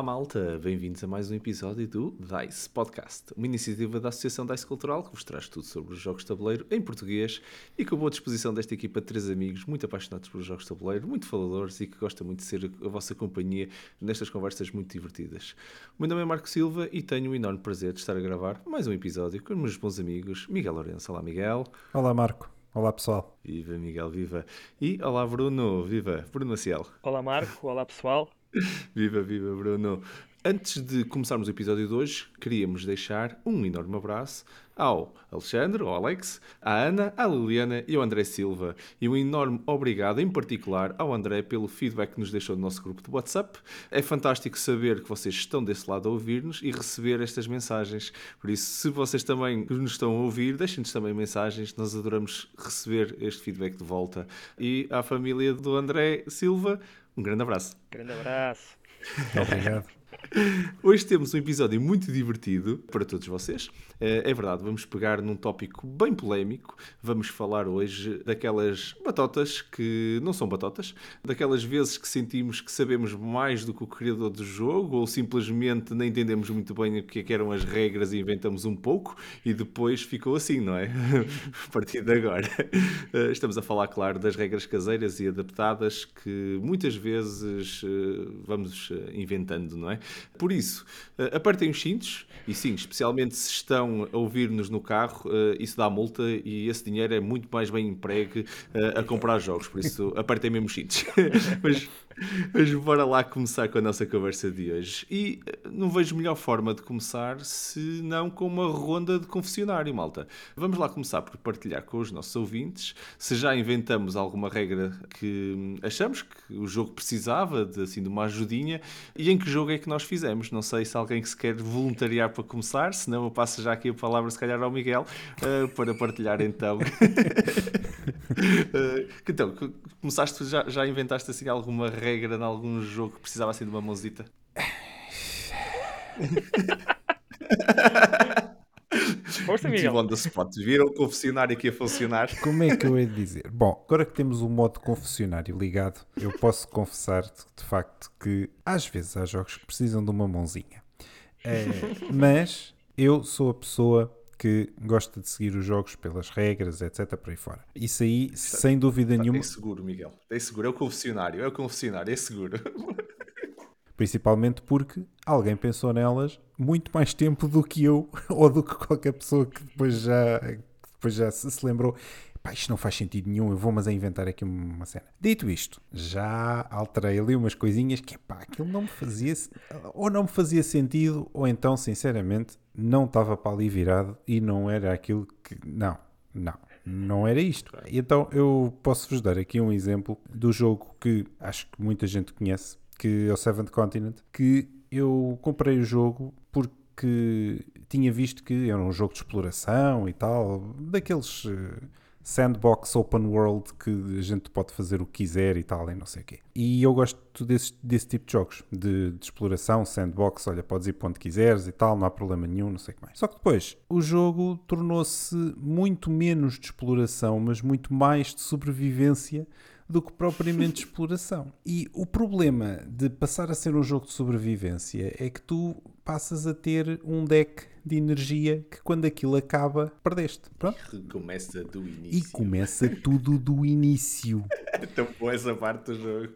Olá malta, bem-vindos a mais um episódio do DICE Podcast, uma iniciativa da Associação DICE Cultural que vos traz tudo sobre os jogos de tabuleiro em português e com a boa disposição desta equipa de três amigos muito apaixonados pelos jogos de tabuleiro, muito faladores e que gostam muito de ser a vossa companhia nestas conversas muito divertidas. O meu nome é Marco Silva e tenho o enorme prazer de estar a gravar mais um episódio com os meus bons amigos Miguel Lourenço. Olá Miguel. Olá Marco. Olá pessoal. Viva Miguel, viva. E olá Bruno, viva. Bruno Maciel. Olá Marco, olá pessoal. Viva, viva, Bruno. Antes de começarmos o episódio de hoje, queríamos deixar um enorme abraço ao Alexandre, ao Alex, à Ana, à Liliana e ao André Silva. E um enorme obrigado, em particular, ao André pelo feedback que nos deixou no nosso grupo de WhatsApp. É fantástico saber que vocês estão desse lado a ouvir-nos e receber estas mensagens. Por isso, se vocês também nos estão a ouvir, deixem-nos também mensagens. Nós adoramos receber este feedback de volta. E à família do André Silva, um grande abraço. Grande abraço. Obrigado. Hoje temos um episódio muito divertido para todos vocês. Eh, é verdade, vamos pegar num tópico bem polémico. Vamos falar hoje daquelas batotas que não são batotas, daquelas vezes que sentimos que sabemos mais do que o criador do jogo ou simplesmente nem entendemos muito bem o que, é que eram as regras e inventamos um pouco e depois ficou assim, não é? a partir de agora. Eh, estamos a falar, claro, das regras caseiras e adaptadas que muitas vezes eh, vamos inventando, não é? Por isso, uh, apertem os cintos e sim, especialmente se estão a ouvir-nos no carro, uh, isso dá multa e esse dinheiro é muito mais bem empregue uh, a comprar jogos. Por isso, apertem mesmo os cintos. Mas mas bora lá começar com a nossa conversa de hoje. E eh, não vejo melhor forma de começar se não com uma ronda de confessionário, malta. Vamos lá começar por partilhar com os nossos ouvintes se já inventamos alguma regra que hum, achamos que o jogo precisava de, assim, de uma ajudinha e em que jogo é que nós fizemos. Não sei se alguém que se quer voluntariar para começar, senão eu passo já aqui a palavra se calhar ao Miguel uh, para partilhar então. uh, então, começaste, já, já inventaste assim alguma regra regra em algum jogo que precisava assim de uma mãozita? Força, Miguel. on the spot. Viram o confessionário aqui a funcionar? Como é que eu ia dizer? Bom, agora que temos o modo confessionário ligado, eu posso confessar de facto que às vezes há jogos que precisam de uma mãozinha. É, mas eu sou a pessoa que gosta de seguir os jogos pelas regras, etc. por aí fora. Isso aí, sem dúvida nenhuma. É seguro, Miguel. É seguro. É o confessionário. É o confessionário. É seguro. Principalmente porque alguém pensou nelas muito mais tempo do que eu ou do que qualquer pessoa que depois já, depois já se, se lembrou pá, isto não faz sentido nenhum, eu vou mas a inventar aqui uma cena. Dito isto, já alterei ali umas coisinhas que, pá, aquilo não me fazia, ou não me fazia sentido, ou então, sinceramente, não estava para ali virado e não era aquilo que, não, não. Não era isto. Então eu posso-vos dar aqui um exemplo do jogo que acho que muita gente conhece, que é o Seventh Continent, que eu comprei o jogo porque tinha visto que era um jogo de exploração e tal, daqueles eh, sandbox open world que a gente pode fazer o que quiser e tal, e não sei o quê. E eu gosto desse, desse tipo de jogos, de, de, exploração, sandbox, olha, podes ir para onde quiseres e tal, não há problema nenhum, não sei o que mais. Só que depois, o jogo tornou-se muito menos de exploração, mas muito mais de sobrevivência do que propriamente de exploração. E o problema de passar a ser um jogo de sobrevivência é que tu passas a ter um deck de energia que quando aquilo acaba, perdeste. Pronto. Começa do início. E começa tudo do início. Tão boa essa parte do jogo.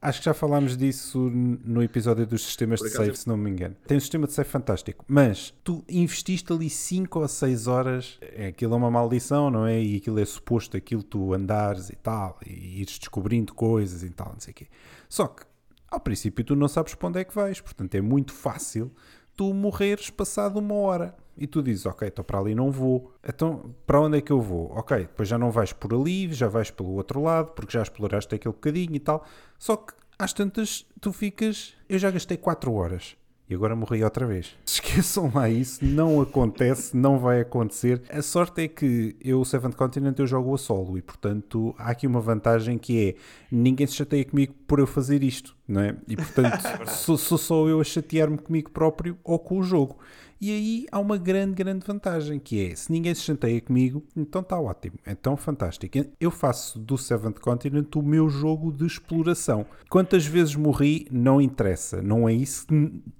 Acho que já falámos disso no episódio dos sistemas de save, se não me engano. Tem um sistema de save fantástico, mas tu investiste ali 5 ou 6 horas, é, aquilo é uma maldição, não é? E aquilo é suposto aquilo tu andares e tal, e ires descobrindo coisas e tal, não sei o quê. Só que, ao princípio, tu não sabes para onde é que vais, portanto é muito fácil tu morreres passado uma hora. E tu dizes, ok, então para ali não vou. Então, para onde é que eu vou? Ok, depois já não vais por ali, já vais pelo outro lado, porque já exploraste aquele bocadinho e tal. Só que, às tantas, tu ficas... Eu já gastei 4 horas. E agora morri outra vez. Esqueçam lá isso, não acontece, não vai acontecer. A sorte é que eu, o Seventh Continent, eu jogo a solo e, portanto, há aqui uma vantagem que é ninguém se chateia comigo por eu fazer isto não é? E portanto, sou, sou só eu a chatear-me comigo próprio ou com o jogo. E aí há uma grande, grande vantagem, que é, se ninguém se chateia comigo, então está ótimo, então fantástico. Eu faço do Seventh Continent o meu jogo de exploração. Quantas vezes morri, não interessa, não é isso,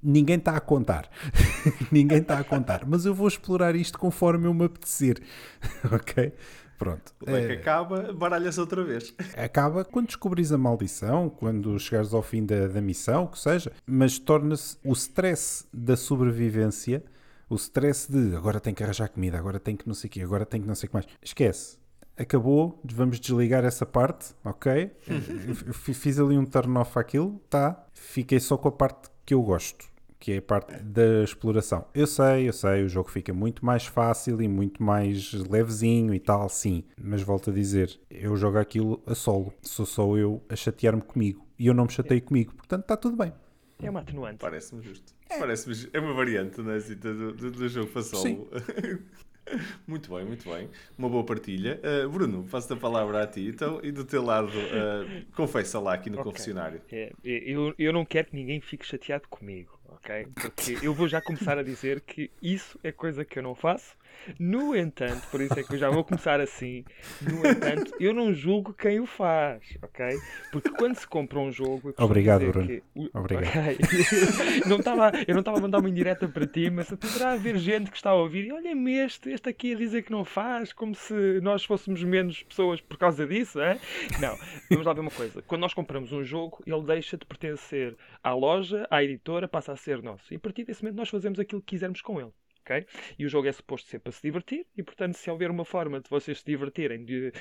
ninguém está a contar. ninguém está a contar, mas eu vou explorar isto conforme eu me apetecer, ok? Pronto. O é que acaba, baralha-se outra vez. Acaba quando descobris a maldição, quando chegares ao fim da, da missão, o que seja, mas torna-se o stress da sobrevivência, o stress de agora tenho que arranjar comida, agora tenho que não sei o quê, agora tenho que não sei o que mais. Esquece. Acabou, vamos desligar essa parte, ok? Fiz ali um turn off àquilo, tá? Fiquei só com a parte que eu gosto que é a parte da exploração. Eu sei, eu sei, o jogo fica muito mais fácil e muito mais levezinho e tal, sim. Mas volto a dizer, eu jogo aquilo a solo. Sou só eu a chatear-me comigo. E eu não me chatei comigo, portanto está tudo bem. É uma atenuante. Parece-me justo. É. Parece-me é uma variante né, assim, do, do, do jogo para solo. Muito bem, muito bem. Uma boa partilha. Uh, Bruno, passo a palavra a ti. Então, e do teu lado, uh, confessa lá aqui no okay. confessionário. É, eu, eu não quero que ninguém fique chateado comigo ok? Porque eu vou já começar a dizer que isso é coisa que eu não faço. No entanto, por isso é que eu já vou começar assim. No entanto, eu não julgo quem o faz, ok? Porque quando se compra um jogo. Obrigado, Bruno. Que... Obrigado. Okay. não tava, eu não estava a mandar uma indireta para ti, mas poderá haver gente que está a ouvir e olha-me este, este aqui a dizer que não faz, como se nós fôssemos menos pessoas por causa disso, é? Não, vamos lá ver uma coisa. Quando nós compramos um jogo, ele deixa de pertencer à loja, à editora, passa a ser nosso. E a partir desse momento nós fazemos aquilo que quisermos com ele. Okay? E o jogo é suposto ser para se divertir, e portanto, se houver uma forma de vocês se divertirem, de,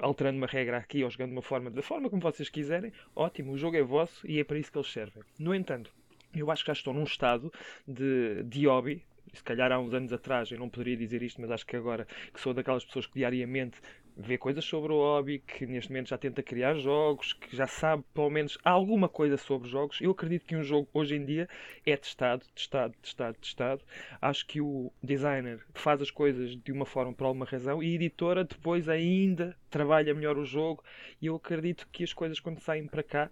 alterando uma regra aqui ou jogando uma forma da forma como vocês quiserem, ótimo, o jogo é vosso e é para isso que eles servem. No entanto, eu acho que já estou num estado de, de hobby, se calhar há uns anos atrás eu não poderia dizer isto, mas acho que agora que sou daquelas pessoas que diariamente vê coisas sobre o hobby, que neste momento já tenta criar jogos, que já sabe pelo menos alguma coisa sobre jogos. Eu acredito que um jogo hoje em dia é testado, testado, testado, testado. Acho que o designer faz as coisas de uma forma por alguma razão e a editora depois ainda trabalha melhor o jogo. E eu acredito que as coisas quando saem para cá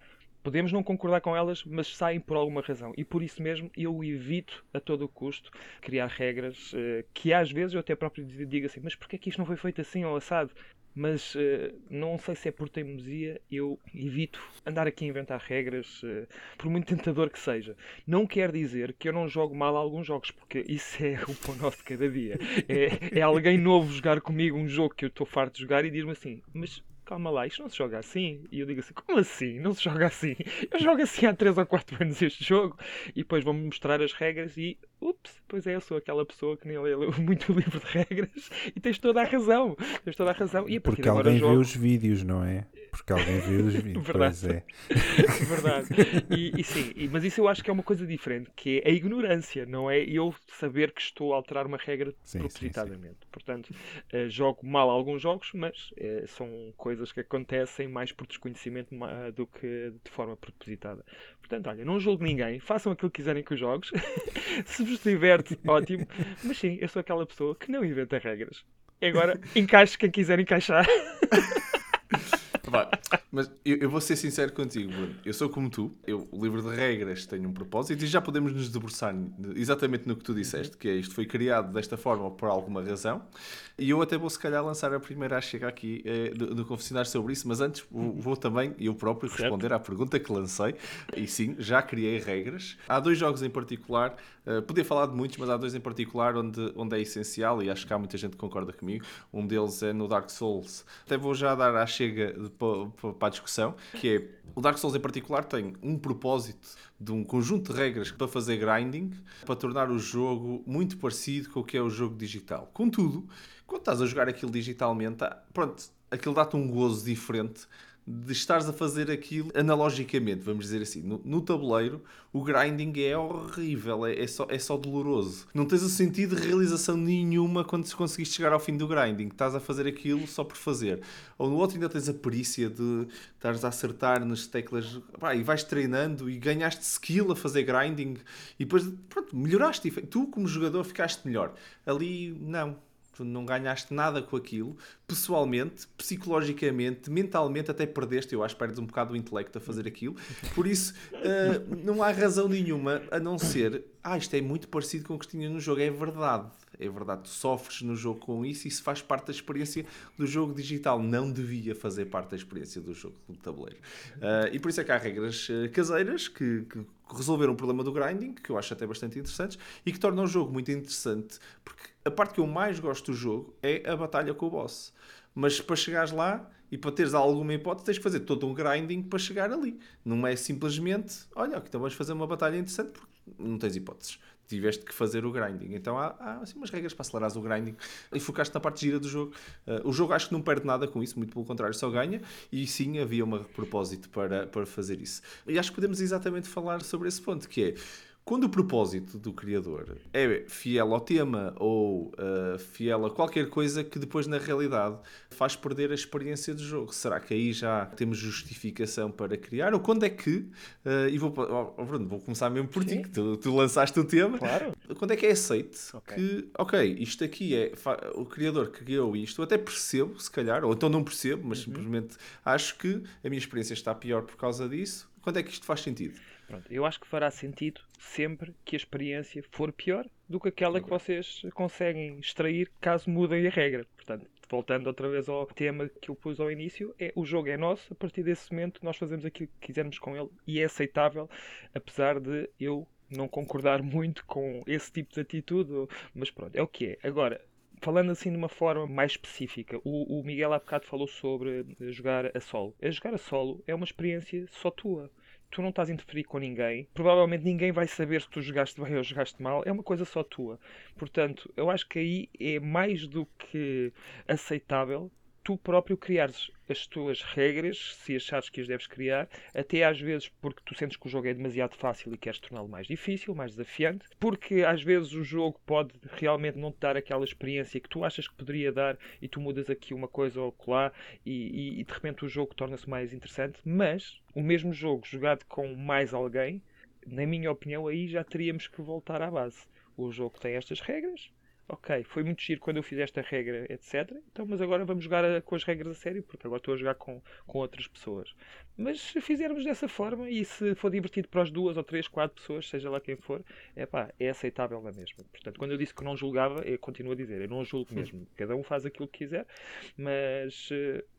Podemos não concordar com elas, mas saem por alguma razão. E por isso mesmo eu evito a todo o custo criar regras uh, que às vezes eu até próprio digo assim: mas porquê é que isto não foi feito assim ou assado? Mas uh, não sei se é por teimosia, eu evito andar aqui a inventar regras, uh, por muito tentador que seja. Não quer dizer que eu não jogo mal alguns jogos, porque isso é o pão nosso de cada dia. É, é alguém novo jogar comigo um jogo que eu estou farto de jogar e diz-me assim: mas calma lá, isto não se joga assim? E eu digo assim, como assim? Não se joga assim? Eu jogo assim há 3 ou 4 anos este jogo e depois vão-me mostrar as regras e, ups, pois é, eu sou aquela pessoa que nem lê muito livro de regras e tens toda a razão. Tens toda a razão. E a Porque alguém jogo... vê os vídeos, não é? Porque alguém vê os vídeos. Verdade. É. Verdade. E, e sim, e, mas isso eu acho que é uma coisa diferente, que é a ignorância, não é eu saber que estou a alterar uma regra sim, propositadamente. Sim, sim. Portanto, uh, jogo mal alguns jogos, mas uh, são coisas que acontecem mais por desconhecimento uh, do que de forma propositada. Portanto, olha, não julgo ninguém, façam aquilo que quiserem com os jogos. Se vos diverte, ótimo. Mas sim, eu sou aquela pessoa que não inventa regras. E agora, encaixe quem quiser encaixar. But. Mas eu, eu, vou ser sincero contigo, Bruno. Eu sou como tu. Eu, o livro de regras tem um propósito e já podemos nos debruçar exatamente no que tu disseste, que é isto foi criado desta forma por alguma razão. E eu até vou, se calhar, lançar a primeira a chegar aqui eh, do, do confessionário sobre isso, mas antes vou, vou também, eu próprio, certo. responder à pergunta que lancei. E sim, já criei regras. Há dois jogos em particular, uh, podia falar de muitos, mas há dois em particular onde, onde é essencial, e acho que há muita gente que concorda comigo. Um deles é no Dark Souls. Até vou já dar à chega para a discussão, que é o Dark Souls em particular tem um propósito de um conjunto de regras para fazer grinding, para tornar o jogo muito parecido com o que é o jogo digital. Contudo, quando estás a jogar aquilo digitalmente, pronto, aquilo dá-te um gozo diferente de estares a fazer aquilo analogicamente, vamos dizer assim. No, no tabuleiro, o grinding é horrível, é, é, só, é só doloroso. Não tens o sentido de realização nenhuma quando conseguiste chegar ao fim do grinding. Estás a fazer aquilo só por fazer. Ou no outro ainda tens a perícia de estares a acertar nas teclas pá, e vais treinando e ganhaste skill a fazer grinding e depois, pronto, melhoraste. Tu, como jogador, ficaste melhor. Ali, não tu não ganhaste nada com aquilo, pessoalmente, psicologicamente, mentalmente, até perdeste. Eu acho perdes um bocado o intelecto a fazer aquilo. Por isso, uh, não há razão nenhuma a não ser. Ah, isto é muito parecido com o que tinha no jogo. É verdade. É verdade, tu sofres no jogo com isso e isso faz parte da experiência do jogo digital. Não devia fazer parte da experiência do jogo de tabuleiro. Uh, e por isso é que há regras uh, caseiras que, que resolveram o problema do grinding, que eu acho até bastante interessantes, e que tornam o jogo muito interessante, porque a parte que eu mais gosto do jogo é a batalha com o boss. Mas para chegares lá e para teres alguma hipótese, tens que fazer todo um grinding para chegar ali. Não é simplesmente, olha, então vamos fazer uma batalha interessante, porque não tens hipóteses tiveste que fazer o grinding. Então há, há assim, umas regras para acelerar o grinding e focaste na parte gira do jogo. Uh, o jogo acho que não perde nada com isso, muito pelo contrário, só ganha. E sim, havia um propósito para, para fazer isso. E acho que podemos exatamente falar sobre esse ponto, que é quando o propósito do criador é fiel ao tema ou uh, fiel a qualquer coisa que depois na realidade faz perder a experiência do jogo, será que aí já temos justificação para criar? Ou quando é que, uh, e vou, oh, Bruno, vou começar mesmo por ti, que tu, tu, lançaste o tema, claro. quando é que é aceite okay. que, ok, isto aqui é, o criador criou isto, eu até percebo, se calhar, ou então não percebo, mas uhum. simplesmente acho que a minha experiência está pior por causa disso, quando é que isto faz sentido? Pronto, eu acho que fará sentido sempre que a experiência for pior do que aquela que vocês conseguem extrair caso mudem a regra. Portanto, voltando outra vez ao tema que eu pus ao início, é o jogo é nosso, a partir desse momento nós fazemos aquilo que quisermos com ele e é aceitável, apesar de eu não concordar muito com esse tipo de atitude, mas pronto, é o que é. Agora, falando assim de uma forma mais específica, o, o Miguel há bocado falou sobre jogar a solo. A jogar a solo é uma experiência só tua tu não estás a interferir com ninguém, provavelmente ninguém vai saber se tu jogaste bem ou jogaste mal, é uma coisa só tua. Portanto, eu acho que aí é mais do que aceitável tu próprio criares as tuas regras, se achares que as deves criar, até às vezes porque tu sentes que o jogo é demasiado fácil e queres torná-lo mais difícil, mais desafiante, porque às vezes o jogo pode realmente não te dar aquela experiência que tu achas que poderia dar e tu mudas aqui uma coisa ou lá e, e, e de repente o jogo torna-se mais interessante, mas o mesmo jogo jogado com mais alguém, na minha opinião, aí já teríamos que voltar à base. O jogo tem estas regras, ok, foi muito giro quando eu fiz esta regra, etc. Então, mas agora vamos jogar a, com as regras a sério, porque agora estou a jogar com, com outras pessoas. Mas se fizermos dessa forma e se for divertido para as duas ou três, quatro pessoas, seja lá quem for, é pá, é aceitável na mesma. Portanto, quando eu disse que não julgava, eu continuo a dizer, eu não julgo mesmo. Cada um faz aquilo que quiser, mas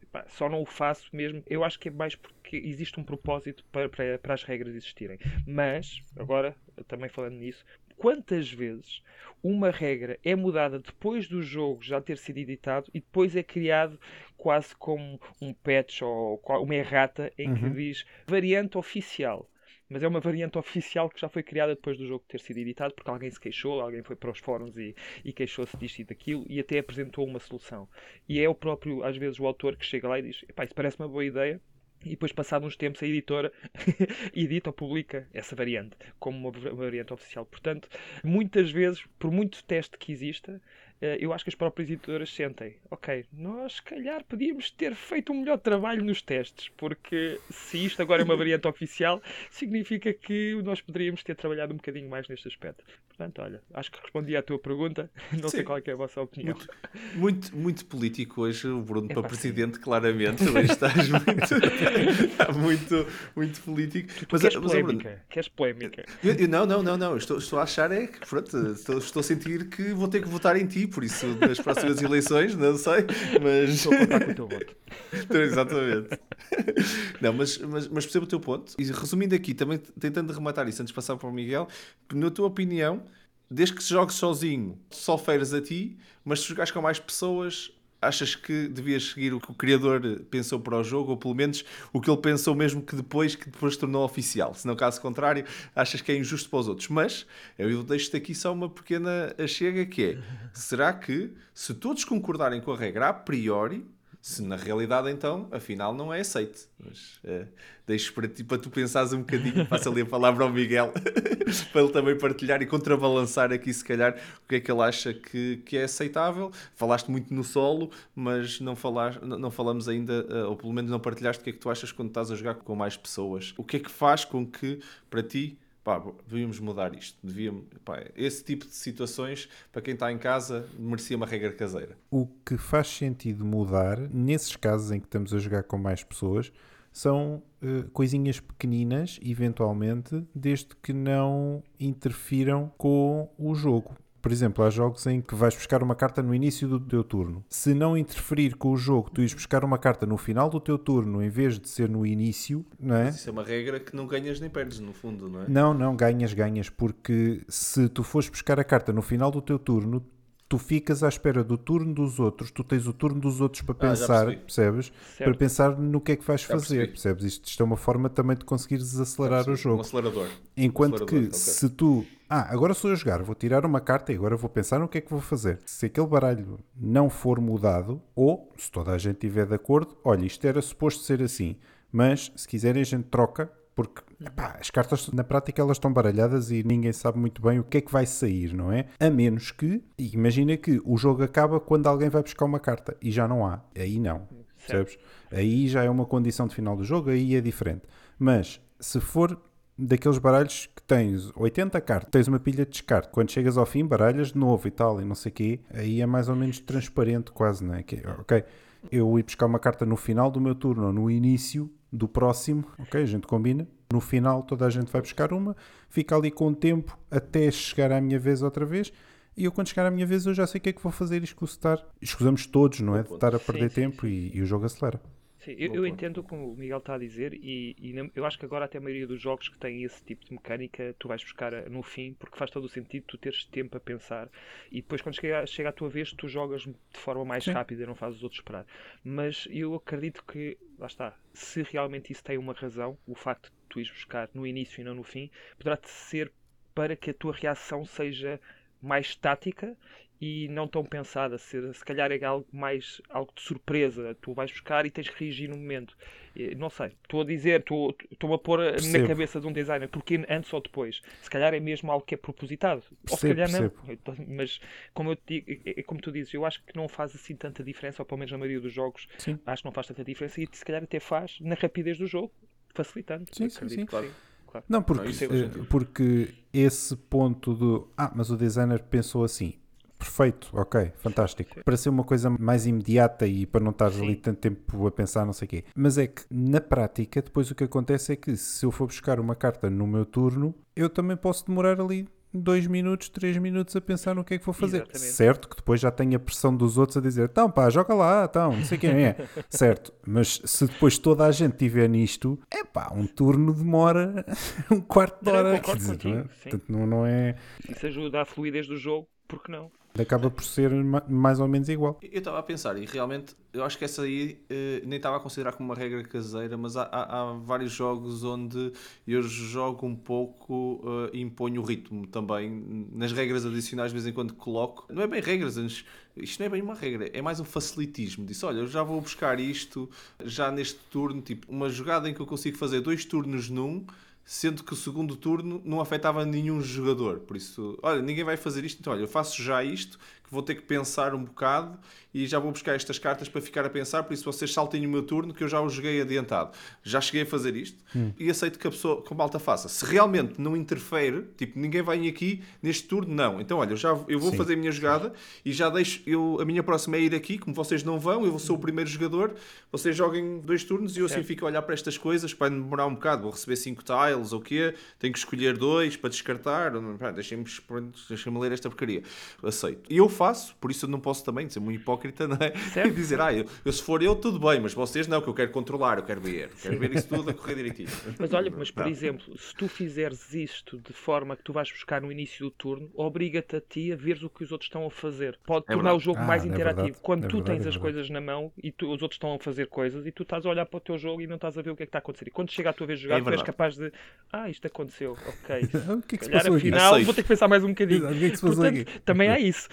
epá, só não o faço mesmo. Eu acho que é mais porque existe um propósito para, para, para as regras existirem. Mas, agora, também falando nisso, quantas vezes uma regra é mudada depois do jogo já ter sido editado e depois é criado quase como um patch ou uma errata em que uhum. diz variante oficial. Mas é uma variante oficial que já foi criada depois do jogo ter sido editado, porque alguém se queixou, alguém foi para os fóruns e, e queixou-se disto e daquilo e até apresentou uma solução. E é o próprio, às vezes, o autor que chega lá e diz: isso parece uma boa ideia, e depois, passados uns tempos, a editora edita ou publica essa variante como uma variante oficial. Portanto, muitas vezes, por muito teste que exista, eu acho que as próprias editoras sentem, ok, nós se calhar podíamos ter feito um melhor trabalho nos testes, porque se isto agora é uma variante oficial, significa que nós poderíamos ter trabalhado um bocadinho mais neste aspecto. Portanto, olha, acho que respondi à tua pergunta, não Sim. sei qual é, é, a vossa opinião. Muito, muito, muito, político hoje, o Bruno é para presidente, claramente, hoje estás muito, muito, muito político. Tu, tu mas, queres mas, polémica? Bruno, queres polémica? Eu, eu, não, não, não, não, estou, estou a achar é que, pronto, estou, estou a sentir que vou ter que votar em ti por isso nas próximas eleições, não sei, mas. Estou a contar com o teu voto. Exatamente. Não, mas, mas, mas percebo o teu ponto. E resumindo aqui, também tentando rematar isso antes de passar para o Miguel, na tua opinião, desde que jogues sozinho, só feiras a ti, mas se jogares com mais pessoas, achas que devias seguir o que o criador pensou para o jogo, ou pelo menos o que ele pensou mesmo que depois que depois tornou oficial? Se não, caso contrário, achas que é injusto para os outros. Mas eu deixo-te aqui só uma pequena chega que é: será que se todos concordarem com a regra a priori, se na realidade então, afinal, não é aceite. Mas uh, deixo para ti, para tu pensares um bocadinho, passa ali a palavra ao Miguel, para ele também partilhar e contrabalançar aqui, se calhar, o que é que ele acha que, que é aceitável. Falaste muito no solo, mas não, falaste, não falamos ainda, uh, ou pelo menos não partilhaste o que é que tu achas quando estás a jogar com mais pessoas. O que é que faz com que, para ti, pá, devíamos mudar isto. Devíamos, pá, esse tipo de situações, para quem está em casa, merecia uma regra caseira. O que faz sentido mudar, nesses casos em que estamos a jogar com mais pessoas, são uh, coisinhas pequeninas, eventualmente, desde que não interfiram com o jogo. Por exemplo, há jogos em que vais buscar uma carta no início do teu turno. Se não interferir com o jogo, tu ires buscar uma carta no final do teu turno em vez de ser no início, não é? Mas isso é uma regra que não ganhas nem perdes, no fundo, não é? Não, não, ganhas, ganhas, porque se tu fores buscar a carta no final do teu turno, tu ficas à espera do turno dos outros, tu tens o turno dos outros para Ah, pensar, percebes? Certo. Para pensar no que é que vais Já fazer, percebi. percebes? Isto, isto é uma forma também de conseguires acelerar o Um jogo. acelerador. Enquanto que acelerador, ok. se tu. Ah, agora sou eu a jogar, vou tirar uma carta e agora vou pensar no que é que vou fazer. Se aquele baralho não for mudado, ou se toda a gente estiver de acordo, olha, isto era suposto ser assim, mas se quiserem a gente troca, porque epá, as cartas na prática elas estão baralhadas e ninguém sabe muito bem o que é que vai sair, não é? A menos que, imagina que o jogo acaba quando alguém vai buscar uma carta e já não há. Aí não. Percebes? Aí já é uma condição de final do jogo, aí é diferente. Mas se for daqueles baralhos que tens 80 cartas, tens uma pilha de descarte, quando chegas ao fim baralhas de novo e tal, e não sei o quê, aí é mais ou menos transparente quase, não é? Que, ok, eu ir buscar uma carta no final do meu turno ou no início do próximo, ok, a gente combina. No final toda a gente vai buscar uma, fica ali com o tempo até chegar à minha vez outra vez. E eu, quando chegar à minha vez, eu já sei o que é que vou fazer e escutar. Escusamos todos, não é? De estar a perder Sim, sim, tempo E, e o jogo acelera. Sim, eu, eu entendo o que o Miguel está a dizer e, e na- eu acho que agora até a maioria dos jogos que têm esse tipo de mecânica tu vais buscar a- no fim porque faz todo o sentido tu teres tempo a pensar e depois quando chega, chega a tua vez tu jogas de forma mais Sim. rápida e não fazes os outros esperar. Mas eu acredito que, lá está, se realmente isso tem uma razão, o facto de tu ires buscar no início e não no fim, poderá ser para que a tua reação seja mais estática e não tão pensada. Se, se calhar é algo mais algo de surpresa. Tu vais buscar e tens que reagir no momento. Eh, Não sei. Estou a dizer, estou- a pôr na Percebo. cabeça de um designer. Porque antes ou depois? Se calhar é mesmo algo que é propositado. ou se Percebo, calhar não. percebo. Então, Mas como eu te digo, é- é como tu dizes, eu acho que não faz assim tanta diferença, ou pelo menos na maioria dos jogos, Sim. acho que não faz tanta diferença e se calhar até faz na rapidez do jogo, facilitando. Sim, sim, sim. Claro. claro. Não, porque, Não, eh, porque esse ponto do. Ah, mas o designer pensou assim. Perfeito, ok, fantástico. Para ser uma coisa mais imediata e para não estar ali tanto tempo a pensar, não sei o quê. Mas é que na prática, depois o que acontece é que se eu for buscar uma carta no meu turno, eu também posso demorar ali dois minutos, três minutos a pensar no que é que vou fazer. Exatamente. Certo que depois já tenho a pressão dos outros a dizer, então pá, joga lá, então, não sei quem é. certo, mas se depois toda a gente estiver nisto, é pá, um turno demora um quarto de Não, hora. quer dizer, não é? Portanto, não, não é. Isso ajuda à fluidez do jogo, por que não? Acaba por ser ma- mais ou menos igual. Eu estava a pensar, e realmente, eu acho que essa aí eh, nem estava a considerar como uma regra caseira, mas há, há- há vários jogos onde eu jogo um pouco eh, e imponho o ritmo também. Nas regras adicionais, de vez em quando coloco. Não é bem regras, mas isto não é bem uma regra, é mais um facilitismo. Disse: olha, eu já vou buscar isto já neste turno, tipo, uma jogada em que eu consigo fazer dois turnos num. Sendo que o segundo turno não afetava nenhum jogador. Por isso, olha, ninguém vai fazer isto. Então, olha, eu faço já isto, que vou ter que pensar um bocado e já vou buscar estas cartas para ficar a pensar. Por isso, vocês saltem o meu turno, que eu já o joguei adiantado. Já cheguei a fazer isto e aceito que a pessoa, a malta faça. Se realmente não interfere, tipo, ninguém vai aqui neste turno, não. Então, olha, eu, já, eu vou Sim. fazer a minha jogada e já deixo. Eu, a minha próxima é ir aqui, como vocês não vão, eu sou o primeiro jogador. Vocês joguem dois turnos e eu assim Certo. fico a olhar para estas coisas. Vai demorar um bocado, vou receber 5 tiles ou o quê? Tenho que escolher dois para descartar. Deixem-me deixem-me ler esta porcaria. Aceito. E eu faço, por isso eu não posso também ser muito hipócrita, não é? Certo. E dizer, ah, eu, eu se for eu, tudo bem, mas vocês não, que eu quero controlar, eu quero ver. Quero ver isso tudo a correr direitinho. Mas olha, mas por Não. exemplo, se tu fizeres isto de forma que tu vais buscar no início do turno, obriga-te a ti a veres o que os outros estão a fazer. Pode É tornar verdade. o jogo Ah, mais é interativo. verdade. Quando É tu verdade, tens é as coisas na mão e tu- os outros estão a fazer coisas e tu estás a olhar para o teu jogo e não estás a ver o que é que está a acontecer. E quando chega a tua vez de jogar, É tu és capaz de ah, isto aconteceu, ok. O que é que se passou aqui? afinal vou ter que pensar mais um bocadinho. O que é que se passou Portanto, aqui? também há isso.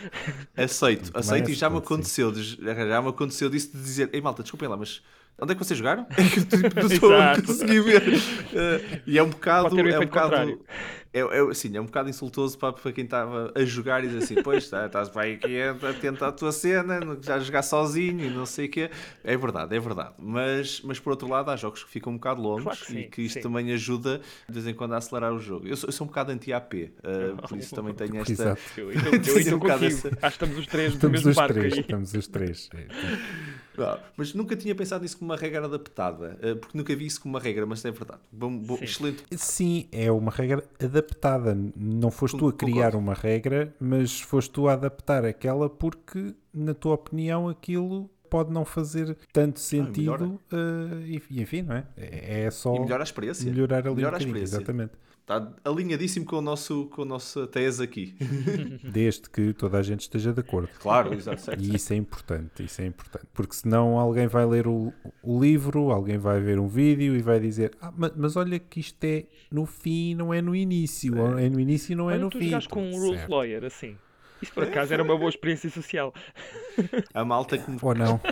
Aceito, aceito e já me sim. Aconteceu, de- já me aconteceu disso de dizer, ei malta, desculpem lá, mas onde é que vocês jogaram? É que tipo, não estou a Exato. conseguir ver. Eh, e é um bocado, o é um bocado, contrário. É, é, assim, é um bocado insultoso para, para quem estava a jogar e dizer assim: Pois, tá, estás bem aqui atento à tua cena, já a jogar sozinho e não sei o quê. É verdade, é verdade. Mas, mas por outro lado, há jogos que ficam um bocado longos claro que sim, e que isto sim. também ajuda de vez em quando a acelerar o jogo. Eu sou, eu sou um bocado anti-AP, uh, por isso também tenho esta. Exato. Eu, eu, eu, eu um bocado essa... Acho que estamos os três estamos do mesmo barco três, aí. Estamos os três. Ah, mas nunca tinha pensado nisso como uma regra adaptada, uh, porque nunca vi isso como uma regra, mas é verdade. Bom, bom, Sim. excelente. Sim, é uma regra adaptada. Não foste tu a criar Concordo. uma regra, mas foste tu a adaptar aquela porque, na tua opinião, aquilo pode não fazer tanto sentido uh, e, e enfim, não é? É é só E melhora a experiência. melhorar ali Melhora um a experiência. exatamente. Está alinhadíssimo com, o nosso, com a nossa tese aqui. Desde que toda a gente esteja de acordo. Claro, exato. E isso é importante, isso é importante. Porque senão alguém vai ler o, o livro, alguém vai ver um vídeo e vai dizer ah, mas, mas olha que isto é no fim, não é no início. Ou é no início, não é Olha, no tu fim. jogaste com um rules Certo. lawyer, assim. Isso por acaso era uma boa experiência social. A malta que me Ou não.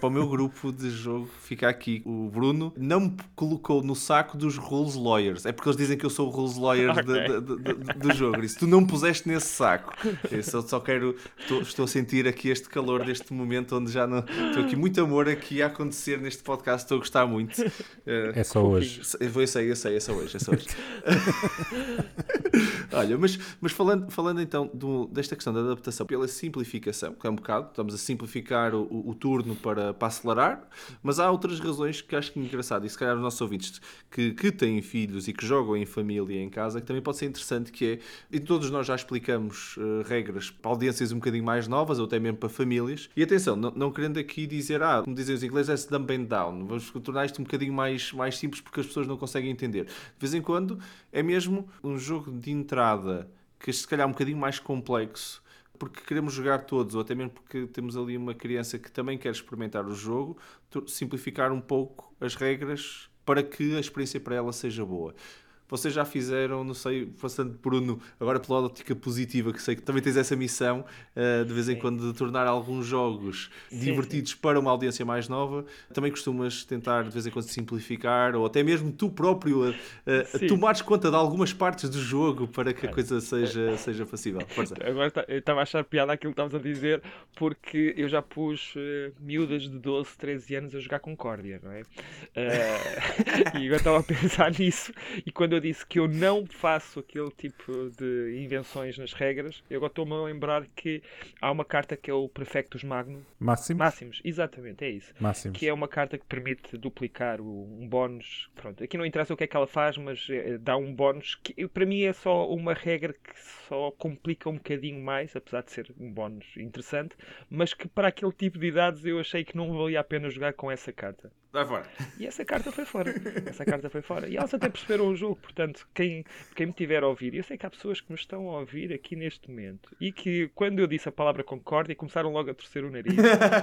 para o meu grupo de jogo fica aqui. O Bruno não me colocou no saco dos rules lawyers. É porque eles dizem que eu sou o rules lawyer de- Ok. de- de- de- do jogo. E se tu não me puseste nesse saco, eu só, só quero. Estou, estou a sentir aqui este calor deste momento onde já não. Estou aqui muito amor aqui a acontecer neste podcast. Estou a gostar muito. Eh, É só hoje. eu vou- eu sei, eu sei, é só hoje, é só hoje. Olha, mas, mas falando, falando então do- desta questão da adaptação pela simplificação, que é um bocado, estamos a simplificar o, o- turno para, para acelerar, mas há outras razões que acho que é engraçado, e se calhar os nossos ouvintes que, que têm filhos e que jogam em família em casa, que também pode ser interessante, que é, e todos nós já explicamos eh, regras para audiências um bocadinho mais novas, ou até mesmo para famílias, e atenção, não, não querendo aqui dizer, ah, como dizem os ingleses, é dumb and down, vamos tornar isto um bocadinho mais, mais simples porque as pessoas não conseguem entender. De vez em quando é mesmo um jogo de entrada que se calhar é um bocadinho mais complexo porque queremos jogar todos, ou até mesmo porque temos ali uma criança que também quer experimentar o jogo, simplificar um pouco as regras para que a experiência para ela seja boa. Vocês já fizeram, não sei, passando Bruno, agora pela ótica positiva, que sei que também tens essa missão, eh, de vez em Sim. quando, de tornar alguns jogos Sim, divertidos para uma audiência mais nova. Também costumas tentar, de vez em quando, simplificar, ou até mesmo tu próprio a, a Sim. tomares conta de algumas partes do jogo para que a coisa seja, seja possível. Força. Agora tá- eu estava a achar piada aquilo que estavas a dizer, porque eu já pus eh, miúdas de 12, 13 anos a jogar Concórdia, não é? Eh, e agora estava a pensar nisso, e quando eu disse que eu não faço aquele tipo de invenções nas regras, eu agora estou-me a lembrar que há uma carta que é o Prefectus Magnum, Máximo? Máximos, exatamente, é isso. Máximos. Que é uma carta que permite duplicar o- um bónus. Pronto, aqui não interessa o que é que ela faz, mas eh, dá um bónus que para mim é só uma regra que só complica um bocadinho mais, apesar de ser um bónus interessante, mas que para aquele tipo de idades eu achei que não valia a pena jogar com essa carta. Vai fora. E essa carta foi fora. Essa carta foi fora. E elas até perceberam o jogo, portanto, quem, quem me tiver a ouvir, eu sei que há pessoas que me estão a ouvir aqui neste momento e que quando eu disse a palavra concórdia começaram logo a torcer o nariz.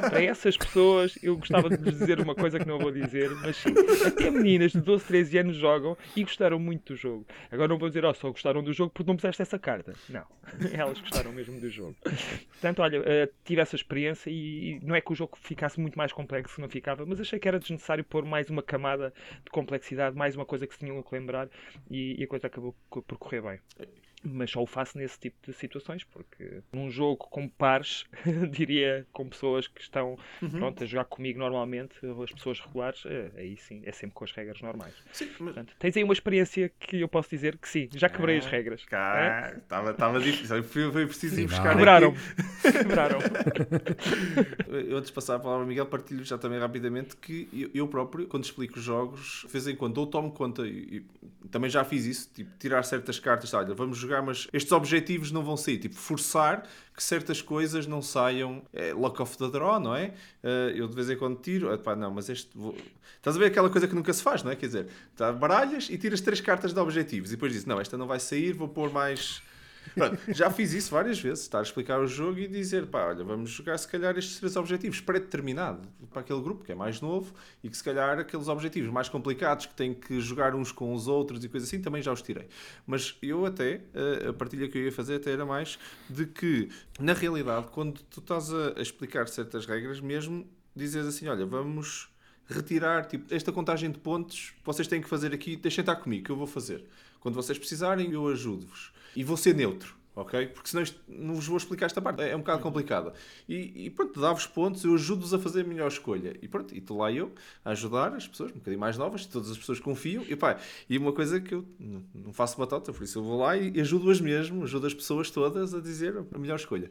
Para essas pessoas eu gostava de lhes dizer uma coisa que não vou dizer, mas sim, até meninas de 12, 13 anos jogam e gostaram muito do jogo. Agora não vou dizer, oh, só gostaram do jogo porque não puseste essa carta. Não, elas gostaram mesmo do jogo. Portanto, olha, eh, tive essa experiência e não é que o jogo ficasse muito mais complexo, não ficava, mas achei que era desnecessário pôr mais uma camada de complexidade, mais uma coisa que se tinham que lembrar e, e a coisa acabou por correr bem. Mas só o faço nesse tipo de situações, porque num jogo com pares, diria com pessoas que estão pronto, a jogar comigo normalmente, as pessoas regulares, eh, aí sim, é sempre com as regras normais. Sim, mas... Portanto, tens aí uma experiência que eu posso dizer que sim, já quebrei as regras. Cá, estava estava difícil. Foi, foi preciso ir buscar. Quebraram. Quebraram. Eu, antes de passar a palavra ao Miguel, partilho já também rapidamente que eu, próprio, quando explico jogos, de vez em quando, ou tomo conta, e, também já fiz isso, tipo, tirar certas cartas, olha, vamos jogar, mas estes objetivos não vão sair, tipo, forçar que certas coisas não saiam, é, lock of the draw, não é? Eh, eu de vez em quando tiro, pá, não, mas este. Vou... Estás a ver aquela coisa que nunca se faz, não é? Quer dizer, tá, baralhas e tiras três cartas de objetivos, e depois dizes, não, esta não vai sair, vou pôr mais. Pronto, já fiz isso várias vezes, estar a explicar o jogo e dizer, pá, olha, vamos jogar se calhar estes três objetivos pré-determinado para aquele grupo que é mais novo e que se calhar aqueles objetivos mais complicados que têm que jogar uns com os outros e coisas assim, também já os tirei. Mas eu até, eh, a partilha que eu ia fazer até era mais de que, na realidade, quando tu estás a, explicar certas regras, mesmo dizes assim, olha, vamos retirar, tipo, esta contagem de pontos, vocês têm que fazer aqui, deixem estar comigo, que eu vou fazer. Quando vocês precisarem, eu ajudo-vos. E vou ser neutro ok? Porque senão isto, não vos vou explicar esta parte, é, é um bocado complicada. E, e pronto, dá-vos pontos, eu ajudo-vos a fazer a melhor escolha. E pronto, e estou lá eu a ajudar as pessoas, um bocadinho mais novas, todas as pessoas confiam. E pá, e uma coisa que eu não faço batata, por isso eu vou lá e ajudo-as mesmo, ajudo as pessoas todas a dizer a melhor escolha.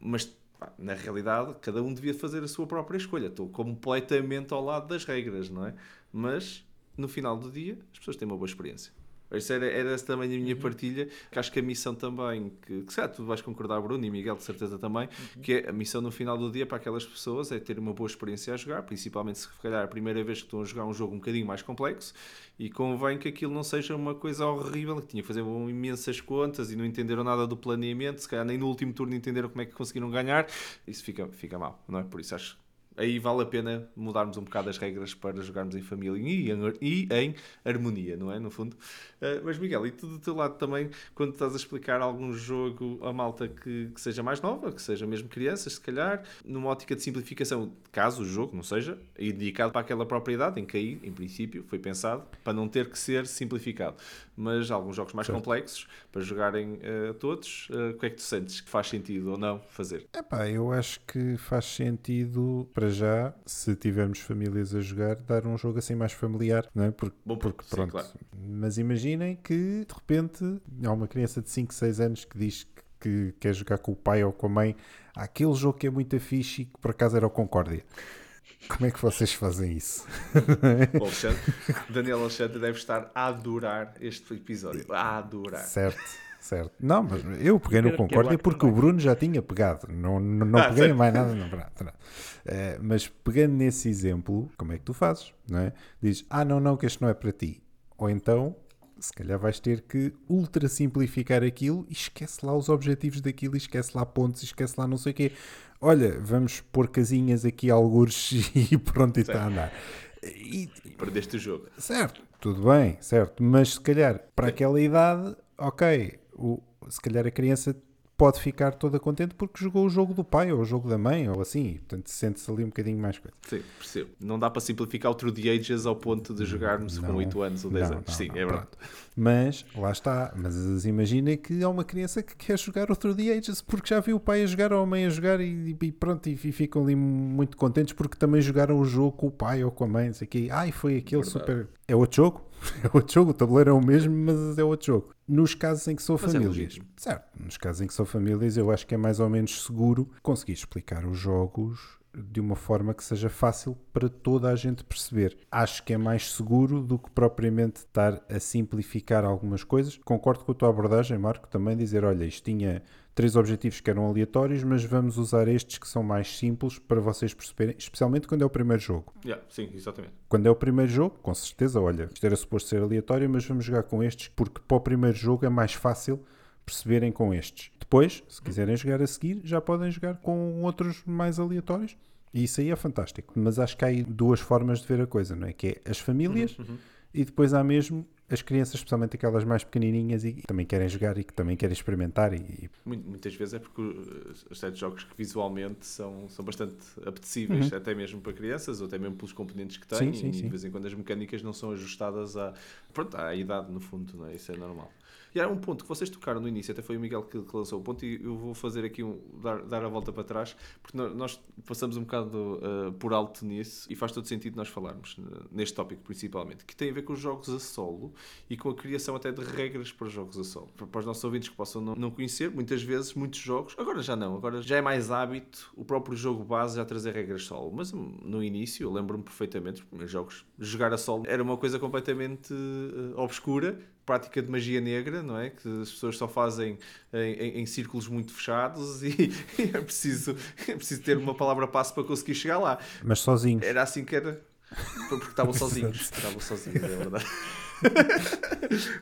Mas na realidade, cada um devia fazer a sua própria escolha. Estou completamente ao lado das regras, não é? Mas no final do dia, as pessoas têm uma boa experiência. Isso era, era também a minha uhum. partilha, que acho que a missão também, que, que certo, tu vais concordar, Bruno e Miguel, de certeza também, uhum. que é a missão no final do dia para aquelas pessoas é ter uma boa experiência a jogar, principalmente se calhar a primeira vez que estão a jogar um jogo um bocadinho mais complexo, e convém que aquilo não seja uma coisa horrível, que tinha que fazer imensas contas e não entenderam nada do planeamento, se calhar nem no último turno entenderam como é que conseguiram ganhar, isso fica, fica mal, não é? Por isso acho aí vale a pena mudarmos um bocado as regras para jogarmos em família e em, e em harmonia, não é? No fundo. Uh, mas Miguel, e tu do teu lado também, quando estás a explicar algum jogo a malta que, que, seja mais nova, que seja mesmo crianças, se calhar, numa ótica de simplificação, caso o jogo não seja indicado para aquela propriedade em que aí, em princípio, foi pensado para não ter que ser simplificado. Mas alguns jogos mais certo. complexos, para jogarem uh, todos, uh, o que é que tu sentes que faz sentido ou não fazer? Epá, eu acho que faz sentido para já, se tivermos famílias a jogar, dar um jogo assim mais familiar, não é? Porque, Bom, porque sim, pronto. Claro. Mas imaginem que de repente há uma criança de 5, 6 anos que diz que, que quer jogar com o pai ou com a mãe. Há aquele jogo que é muito fixe e que por acaso era o Concórdia. Como é que vocês fazem isso? O Alexandre, Daniel Alexandre deve estar a adorar este episódio. A adorar. Certo. Certo. Não, mas eu peguei no Concórdia porque o Bruno já tinha pegado. Não, não, não ah, peguei certo. mais nada. Não. Uh, mas pegando nesse exemplo, como é que tu fazes? Não é? Dizes, ah, não, não, que este não é para ti. Ou então, se calhar vais ter que ultra simplificar aquilo e esquece lá os objetivos daquilo, esquece lá pontos, e esquece lá não sei o quê. Olha, vamos pôr casinhas aqui, algures e pronto, e está a andar. E, Perdeste o jogo. Certo, tudo bem, certo. Mas se calhar para aquela idade, ok, o, se calhar a criança pode ficar toda contente porque jogou o jogo do pai ou o jogo da mãe ou assim, portanto sente-se ali um bocadinho mais coisa. Sim, percebo. Não dá para simplificar o True the Ages ao ponto de jogarmos não, com 8 anos ou 10 não, anos. Não, Sim, é verdade. Mas, lá está, mas imagina que há uma criança que quer jogar o True the Ages porque já viu o pai a jogar ou a mãe a jogar e, e pronto, e, e, ficam ali muito contentes porque também jogaram o jogo com o pai ou com a mãe, não sei o quê. Ai, foi aquele verdade. super... É outro jogo? É outro jogo, o tabuleiro é o mesmo, mas é outro jogo. Nos casos em que são mas é famílias, é certo, nos casos em que são famílias, eu acho que é mais ou menos seguro conseguir explicar os jogos de uma forma que seja fácil para toda a gente perceber. Acho que é mais seguro do que propriamente estar a simplificar algumas coisas. Concordo com a tua abordagem, Marco, também dizer, olha, isto tinha três objetivos que eram aleatórios, mas vamos usar estes que são mais simples para vocês perceberem, especialmente quando é o primeiro jogo. Yeah, sim, exatamente. Quando é o primeiro jogo, com certeza, olha, isto era suposto ser aleatório, mas vamos jogar com estes, porque para o primeiro jogo é mais fácil perceberem com estes. Depois, se quiserem jogar a seguir, já podem jogar com outros mais aleatórios. E isso aí é fantástico. Mas acho que há aí duas formas de ver a coisa, não é? Que é as famílias uhum, uhum. e depois há mesmo as crianças, especialmente aquelas mais pequenininhas e que também querem jogar e que também querem experimentar. E... Muitas vezes é porque os sete jogos que visualmente são, são bastante apetecíveis, uhum. até mesmo para crianças, ou até mesmo pelos componentes que têm, sim, sim, e de vez em quando as mecânicas não são ajustadas à, pronto, à idade, no fundo, não é? isso é normal. E há um ponto que vocês tocaram no início, até foi o Miguel que, que lançou o ponto, e eu vou fazer aqui um. dar, dar a volta para trás, porque nós passamos um bocado uh, por alto nisso e faz todo sentido nós falarmos neste tópico principalmente, que tem a ver com os jogos a solo e com a criação até de regras para os jogos a solo. Para os nossos ouvintes que possam não, não conhecer, muitas vezes, muitos jogos, agora já não, agora já é mais hábito o próprio jogo base já trazer regras solo, mas hum, no início, eu lembro-me perfeitamente, os meus jogos, jogar a solo era uma coisa completamente uh, obscura prática de magia negra, não é? Que as pessoas só fazem em, em, em círculos muito fechados e, e, é, preciso, é preciso ter uma palavra passo para conseguir chegar lá. Mas sozinho. Era assim que era. Porque estavam sozinhos. estavam sozinhos, é verdade.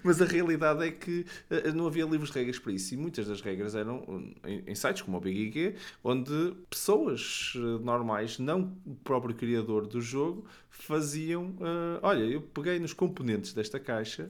Mas a realidade é que uh, não havia livros de regras para isso e muitas das regras eram em, em sites como o BigG, onde pessoas normais, não o próprio criador do jogo, faziam: uh, Olha, eu peguei nos componentes desta caixa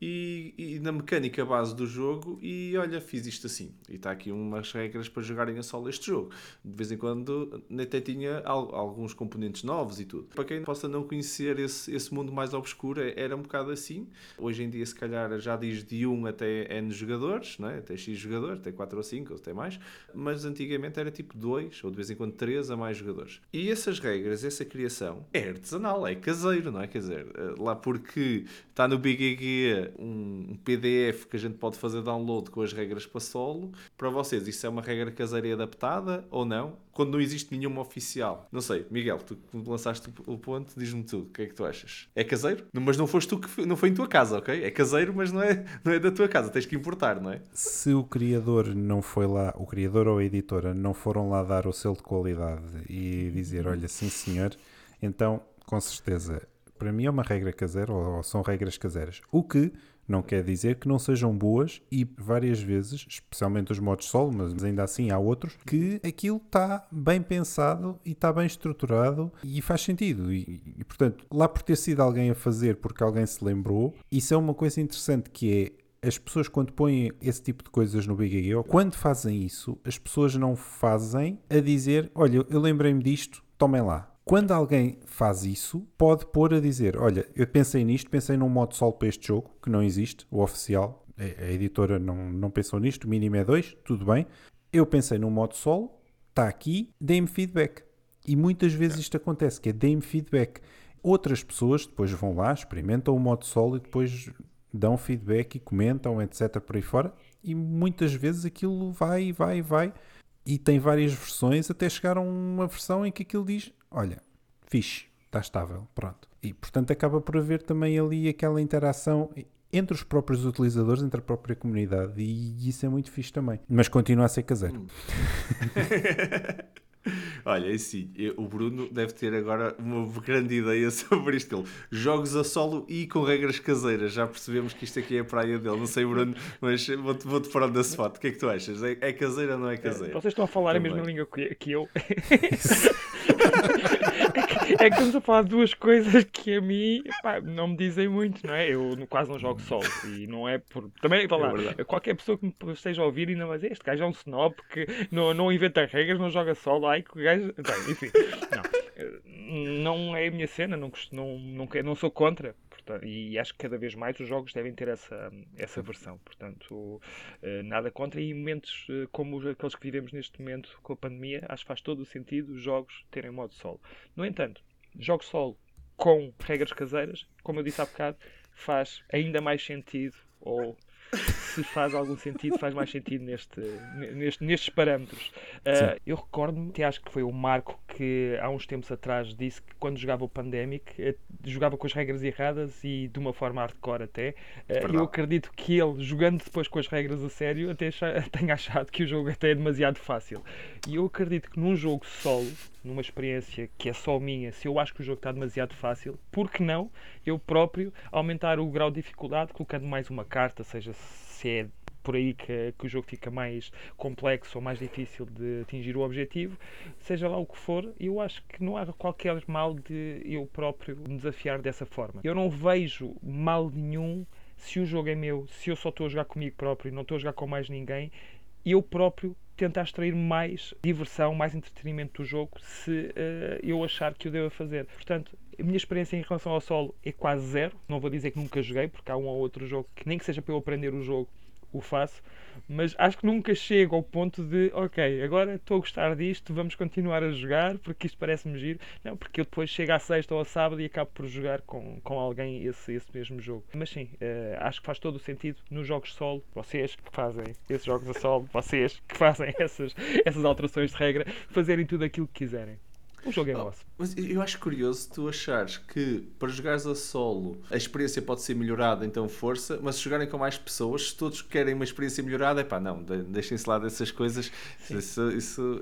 e, e, na mecânica base do jogo e olha, fiz isto assim. E está aqui umas regras para jogarem a solo este jogo. De vez em quando até tinha alguns componentes novos e tudo. Para quem possa não conhecer esse, esse mundo mais obscuro, é, era um bocado assim. Hoje em dia, se calhar, já diz de 1 até N jogadores, não é? até X jogadores, até 4 ou 5 ou até mais. Mas antigamente era tipo 2 ou de vez em quando 3 a mais jogadores. E essas regras, essa criação é artesanal, é caseiro, não é? Quer dizer, eh, lá porque está no BGG um PDF que a gente pode fazer download com as regras para solo. Para vocês, isso é uma regra caseira adaptada ou não? Quando não existe nenhuma oficial. Não sei, Miguel, tu lançaste o ponto, diz-me tu, o que é que tu achas? É caseiro? Mas não foste tu que não foi em tua casa, ok? É caseiro, mas não é, não é da tua casa, tens que importar, não é? Se o criador não foi lá, o criador ou a editora não foram lá dar o selo de qualidade e dizer, olha, sim senhor, então com certeza para mim é uma regra caseira ou são regras caseiras. O que não quer dizer que não sejam boas e várias vezes, especialmente os modos solo, mas ainda assim há outros, que aquilo está bem pensado e está bem estruturado e faz sentido. E, e, portanto, lá por ter sido alguém a fazer porque alguém se lembrou, isso é uma coisa interessante que é as pessoas quando põem esse tipo de coisas no Big ou quando fazem isso, as pessoas não fazem a dizer, olha, eu lembrei-me disto, tomem lá quando alguém faz isso, pode pôr a dizer: Olha, eu pensei nisto, pensei num modo solo para este jogo, que não existe, o oficial. A editora não, não pensou nisto, o mínimo é 2, tudo bem. Eu pensei num modo solo, está aqui, dê-me feedback. E muitas vezes isto acontece, que é dê-me feedback. Outras pessoas depois vão lá, experimentam o modo solo e depois dão feedback e comentam, etc. por aí fora. E muitas vezes aquilo vai, vai, vai. E tem várias versões até chegar a uma versão em que aquilo diz olha, fixe, está estável, pronto. E portanto acaba por haver também ali aquela interação entre os próprios utilizadores, entre a própria comunidade, e isso é muito fixe também. Mas continua a ser caseiro. Hum. Olha, é sim, o Bruno deve ter agora uma grande ideia sobre isto. Ele, jogos a solo e com regras caseiras. Já percebemos que isto aqui é a praia dele. Não sei, Bruno, mas vou-te vou pôr da spot. O que é que tu achas? É, é caseira ou não é caseira? Vocês estão a falar Também. a mesma língua que eu. é que estamos a falar de duas coisas que a mim pá, não me dizem muito, não é? Eu quase não jogo solo e não é por. Também, vá lá, é qualquer pessoa que me esteja a ouvir ainda vai dizer: este gajo é um snob que não, não inventa regras, não joga solo. Ai, que gajo. Bem, enfim, não, não é a minha cena, não, não, não, não sou contra e acho que cada vez mais os jogos devem ter essa, essa versão. Portanto, eh, nada contra. E em momentos eh, como aqueles que vivemos neste momento com a pandemia, acho que faz todo o sentido os jogos terem modo solo. No entanto, jogos solo com regras caseiras, como eu disse há bocado, faz ainda mais sentido ou se faz algum sentido, faz mais sentido neste, neste, nestes parâmetros. Uh, eu recordo-me, que acho que foi o Marco que há uns tempos atrás disse que quando jogava o Pandemic uh, jogava com as regras erradas e de uma forma hardcore até. Uh, eu acredito que ele, jogando depois com as regras a sério, até tenha achado que o jogo até é demasiado fácil. E eu acredito que num jogo solo, numa experiência que é só minha, se eu acho que o jogo está demasiado fácil, por que não eu próprio aumentar o grau de dificuldade colocando mais uma carta, seja se é por aí que, que, o jogo fica mais complexo ou mais difícil de atingir o objetivo, seja lá o que for, eu acho que não há qualquer mal de eu próprio me desafiar dessa forma. Eu não vejo mal nenhum se o jogo é meu, se eu só estou a jogar comigo próprio e não estou a jogar com mais ninguém, eu próprio tentar extrair mais diversão, mais entretenimento do jogo se uh, eu achar que o devo fazer. Portanto, a minha experiência em relação ao solo é quase zero. Não vou dizer que nunca joguei, porque há um ou outro jogo que nem que seja para eu aprender o jogo, o faço, mas acho que nunca chego ao ponto de, ok, agora estou a gostar disto, vamos continuar a jogar porque isto parece-me giro. Não, porque eu depois chego à sexta ou à sábado e acabo por jogar com, com alguém esse, esse mesmo jogo. Mas sim, uh, acho que faz todo o sentido nos jogos solo, vocês que fazem esses jogos a solo, vocês que fazem essas, essas alterações de regra, fazerem tudo aquilo que quiserem. O jogo é oh, vosso. Mas eu acho curioso tu achares que para jogares a solo a experiência pode ser melhorada, então força, mas se jogarem com mais pessoas, se todos querem uma experiência melhorada, é pá, não, deixem-se lá dessas coisas. Isso, isso,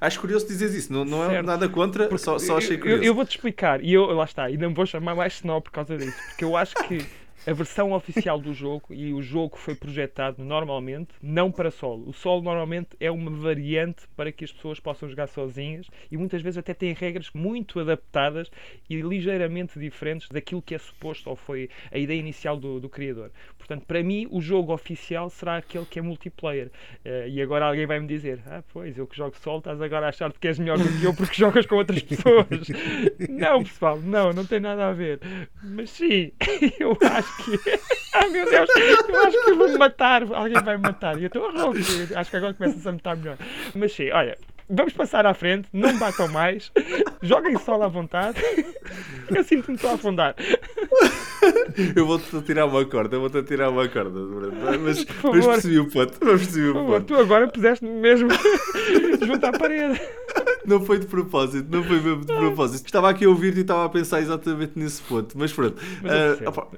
acho curioso dizer isso, não, não é nada contra, só, só achei curioso. Eu, eu vou-te explicar, e eu, lá está, ainda me vou chamar mais snob por causa disso, porque eu acho que a versão oficial do jogo e o jogo foi projetado normalmente não para solo. O solo normalmente é uma variante para que as pessoas possam jogar sozinhas e muitas vezes até tem regras muito adaptadas e ligeiramente diferentes daquilo que é suposto ou foi a ideia inicial do, do criador. Portanto, para mim, o jogo oficial será aquele que é multiplayer. Uh, e agora alguém vai me dizer: Ah, pois, eu que jogo solo, estás agora a achar que és melhor do que eu porque jogas com outras pessoas. não, pessoal, não, não tem nada a ver. Mas sim, eu acho que. Ai meu Deus, eu acho que vou-me matar. Alguém vai me matar. E eu estou a roubar. Acho que agora começa a me matar melhor. Mas sim, olha, vamos passar à frente, não batam mais, joguem solo à vontade. Eu sinto-me só a afundar. Eu vou-te tirar uma corda, eu vou-te tirar uma corda, mas, mas percebi o ponto. Mas percebi o ponto. Tu agora puseste-me mesmo junto à parede. Não foi de propósito, não foi mesmo de propósito. Estava aqui a ouvir e estava a pensar exatamente nesse ponto. Mas pronto, mas uh, opa,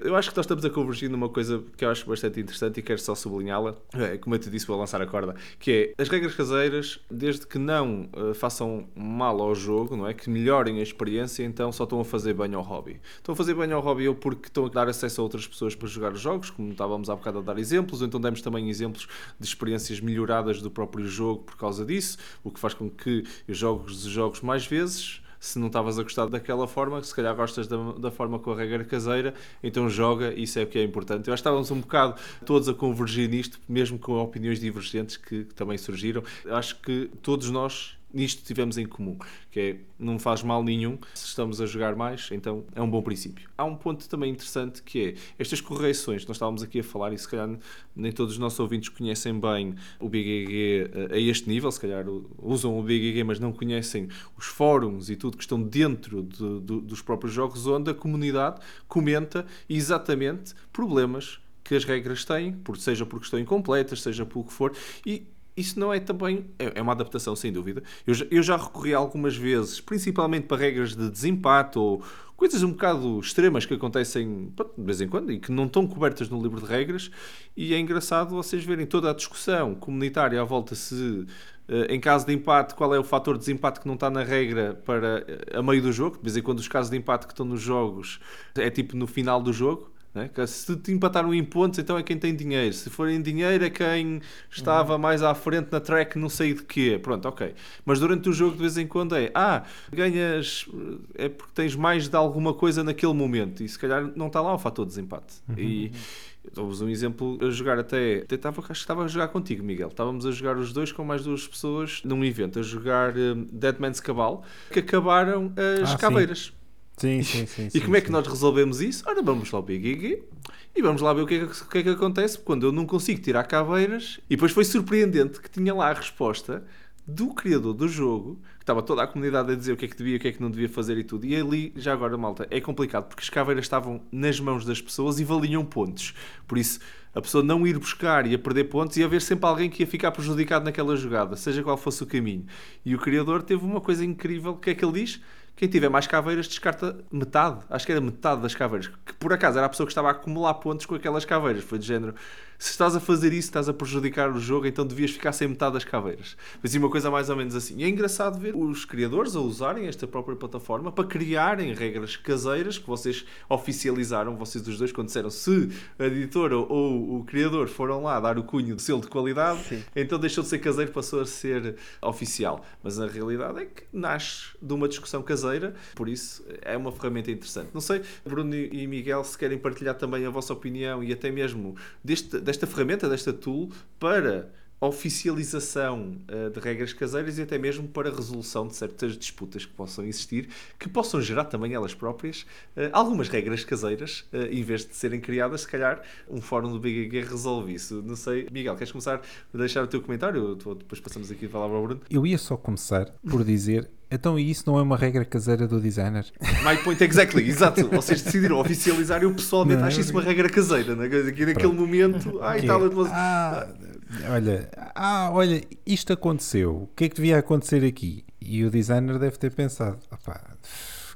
eu acho que nós estamos a convergir numa coisa que eu acho bastante interessante e quero só sublinhá-la. É, como eu te disse, vou lançar a corda. Que é as regras caseiras, desde que não uh, façam mal ao jogo, não é? Que melhorem a experiência, então só estão a fazer bem ao hobby. Estão a fazer bem ao hobby ou porque estão a dar acesso a outras pessoas para jogar os jogos, como estávamos há bocado a dar exemplos, então demos também exemplos de experiências melhoradas do próprio jogo por causa disso, o que faz com que eu jogo os jogos mais vezes se não estavas a gostar daquela forma, se calhar gostas da, da, forma com a regra caseira, então joga, isso é o que é importante. Eu acho que estávamos um bocado todos a convergir nisto, mesmo com opiniões divergentes que, que também surgiram. Eu acho que todos nós nisto tivemos em comum, que é não faz mal nenhum se estamos a jogar mais, então é um bom princípio. Há um ponto também interessante que é estas correções, nós estávamos aqui a falar e se calhar nem todos os nossos ouvintes conhecem bem o BGG eh, a este nível, se calhar usam o BGG mas não conhecem os fóruns e tudo que estão dentro de, de, dos próprios jogos onde a comunidade comenta exatamente problemas que as regras têm, seja porque estão incompletas, seja por que for, e isso não é também. É, é uma adaptação, sem dúvida. Eu já, eu já recorri algumas vezes, principalmente para regras de desempate ou coisas um bocado extremas que acontecem de vez em quando e que não estão cobertas no livro de regras. E é engraçado vocês verem toda a discussão comunitária à volta se. Eh, em caso de empate, qual é o fator de desempate que não está na regra para eh, a meio do jogo? De vez em quando, os casos de empate que estão nos jogos é tipo no final do jogo. Né? Se te empataram em pontos, então é quem tem dinheiro. Se for em dinheiro, é quem estava uhum. mais à frente na track, não sei de quê. Pronto, ok. Mas durante o jogo, de vez em quando, é ah, ganhas, é porque tens mais de alguma coisa naquele momento. E se calhar não está lá o fator de desempate. Uhum. E dou-vos um exemplo a jogar até. até estava, acho que estava a jogar contigo, Miguel. Estávamos a jogar os dois com mais duas pessoas num evento, a jogar um, Dead Man's Cabal, que acabaram as ah, caveiras. Sim. Sim, sim, sim. e como é que nós resolvemos isso? Ora, vamos lá ao BGG e vamos lá ver o que, é que, o que é que acontece quando eu não consigo tirar caveiras. E depois foi surpreendente que tinha lá a resposta do criador do jogo, que estava toda a comunidade a dizer o que é que devia, o que é que não devia fazer e tudo. E ali, já agora, malta, é complicado porque as caveiras estavam nas mãos das pessoas e valiam pontos. Por isso, a pessoa não ir buscar e a perder pontos e haver sempre alguém que ia ficar prejudicado naquela jogada, seja qual fosse o caminho. E o criador teve uma coisa incrível, que é que ele diz? Quem tiver mais caveiras descarta metade, acho que era metade das caveiras, que por acaso era a pessoa que estava a acumular pontos com aquelas caveiras. Foi de género, se estás a fazer isso, estás a prejudicar o jogo, então devias ficar sem metade das caveiras. Mas uma coisa mais ou menos assim. E é engraçado ver os criadores a usarem esta própria plataforma para criarem regras caseiras que vocês oficializaram, vocês os dois, quando disseram se a editora ou o criador foram lá dar o cunho de selo de qualidade, Sim. então deixou de ser caseiro, passou a ser oficial. Mas a realidade é que nasce de uma discussão caseira, por isso é uma ferramenta interessante. Não sei, Bruno e Miguel, se querem partilhar também a vossa opinião e até mesmo deste desta ferramenta, desta tool, para oficialização uh, de regras caseiras e até mesmo para resolução de certas disputas que possam existir, que possam gerar também elas próprias uh, algumas regras caseiras, uh, em vez de serem criadas, se calhar um fórum do BGG resolve isso. Não sei, Miguel, queres começar a deixar o teu comentário? Depois passamos aqui a palavra ao Bruno. Eu ia só começar por dizer então, e isso não é uma regra caseira do designer? My point exactly, exato. Vocês decidiram oficializar e eu pessoalmente não, acho isso uma regra caseira. Né? Aqui naquele Pronto. momento, ai, tal, ah, olha, ah, olha, isto aconteceu. O que é que devia acontecer aqui? E o designer deve ter pensado: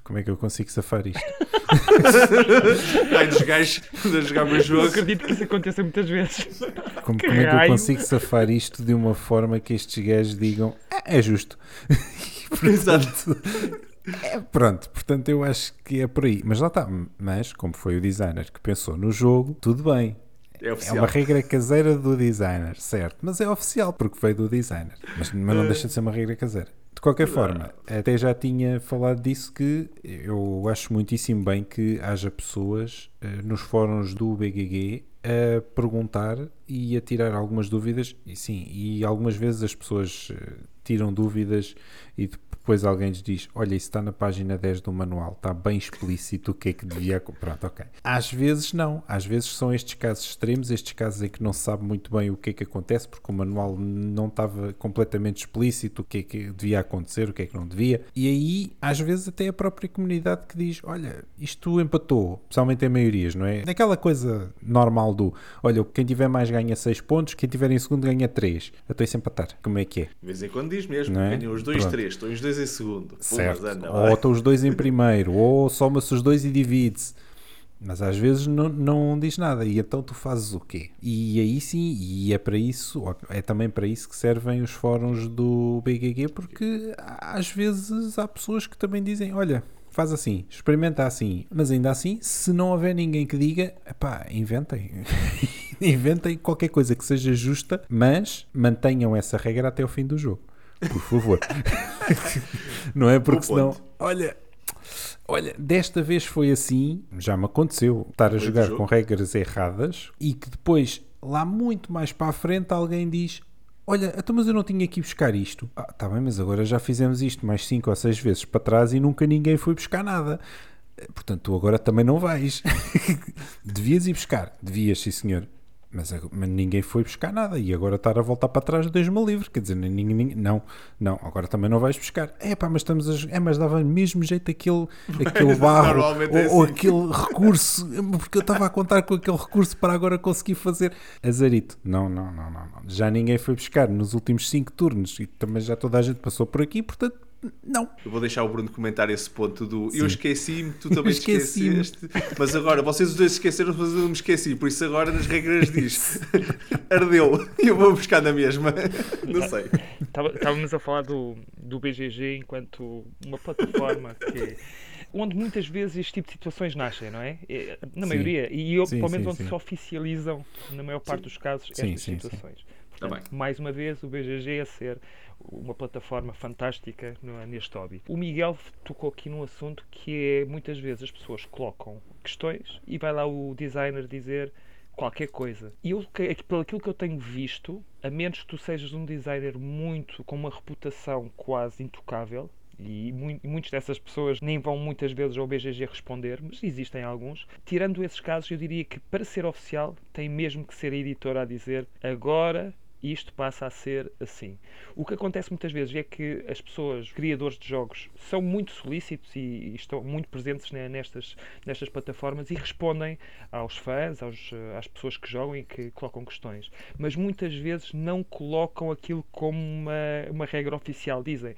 como é que eu consigo safar isto? Ai, dos gajos a jogar meu jogo. Eu acredito que isso aconteça muitas vezes. Como, como é que eu consigo safar isto de uma forma que estes gajos digam: ah, é justo? Exato. É, pronto, portanto eu acho que é por aí. Mas lá está. Mas, como foi o designer que pensou no jogo, tudo bem. É É uma regra caseira do designer, certo? Mas é oficial porque veio do designer. Mas, mas não deixa de ser uma regra caseira. De qualquer forma, até já tinha falado disso que eu acho muitíssimo bem que haja pessoas eh, nos fóruns do BGG a perguntar e a tirar algumas dúvidas. E sim, e algumas vezes as pessoas eh, tiram dúvidas e depois alguém lhes diz: Olha, isso está na página 10 do manual, está bem explícito o que é que devia. co-". Pronto, ok. Às vezes não, às vezes são estes casos extremos, estes casos em que não se sabe muito bem o que é que acontece, porque o manual não estava completamente explícito o que é que devia acontecer, o que é que não devia. E aí, às vezes, até a própria comunidade que diz: Olha, isto empatou, especialmente em maiorias, não é? Aquela coisa normal do: Olha, quem tiver mais ganha 6 pontos, quem tiver em segundo ganha 3. Eu estou a empatar. Como é que é? De vez em quando diz mesmo, é? ganham os dois, Pronto. três, estão os dois em segundo. Certo. mas anda, ou estão os dois em primeiro, ou soma-se os dois e divide-se. Mas às vezes não, não diz nada. E então tu fazes o quê? E aí sim, e é para isso, é também para isso que servem os fóruns do BGG, porque às vezes há pessoas que também dizem: olha. Faz assim, experimenta assim, mas ainda assim, se não houver ninguém que diga, epá, inventem. inventem qualquer coisa que seja justa, mas mantenham essa regra até o fim do jogo. Por favor. não é porque senão, olha, olha, desta vez foi assim, já me aconteceu estar a jogar com regras erradas e que depois, lá muito mais para a frente, alguém diz: Olha, então, mas eu não tinha que ir buscar isto. Ah, tá bem, mas agora já fizemos isto mais 5 ou 6 vezes para trás e nunca ninguém foi buscar nada. Eh, Portanto, tu agora também não vais. Devias ir buscar. Devias, sim senhor. Mas, ag- mas ninguém foi buscar nada e agora estar a voltar para trás deixa-me livre. Quer dizer, ninguém, ninguém- não, não, agora também não vais buscar. É pá, mas estamos a. É, mas dava mesmo jeito aquele, aquele barro ou, é ou assim. aquele recurso, porque eu estava a contar com aquele recurso para agora conseguir fazer. Azarito. Não, não, não, não, não. Já ninguém foi buscar nos últimos 5 turnos e também já toda a gente passou por aqui, portanto, não. Eu vou deixar o Bruno comentar esse ponto do Sim. eu esqueci-me, tu também te Esqueci-me. esqueceste. Mas agora, vocês os dois esqueceram, mas eu não me esqueci. Por isso agora nas regras diz ardeu e eu vou buscar na mesma. Não sei. Estava- Estávamos a falar do, do BGG enquanto uma plataforma que onde muitas vezes este tipo de situações nascem, não é? Na Sim. maioria. E eu, Sim, pelo menos sim, onde sim. se oficializam, na maior parte dos casos, Sim, estas sim, sim. situações. Tá Portanto, bem. mais uma vez, o BGG a ser uma plataforma fantástica neste hobby. O Miguel tocou aqui num assunto que é muitas vezes as pessoas colocam questões e vai lá o designer dizer qualquer coisa. E eu, que- pelo aquilo que eu tenho visto, a menos que tu sejas um designer muito com uma reputação quase intocável, e e muitas dessas pessoas nem vão muitas vezes ao BGG responder, mas existem alguns. Tirando esses casos, eu diria que para ser oficial tem mesmo que ser a editora a dizer agora isto passa a ser assim. O que acontece muitas vezes é que as pessoas, criadores de jogos, são muito solícitos e, e estão muito presentes ne- nestas, nestas plataformas e respondem aos fãs, aos, eh, às pessoas que jogam e que colocam questões. Mas muitas vezes não colocam aquilo como uma, uma regra oficial. Dizem,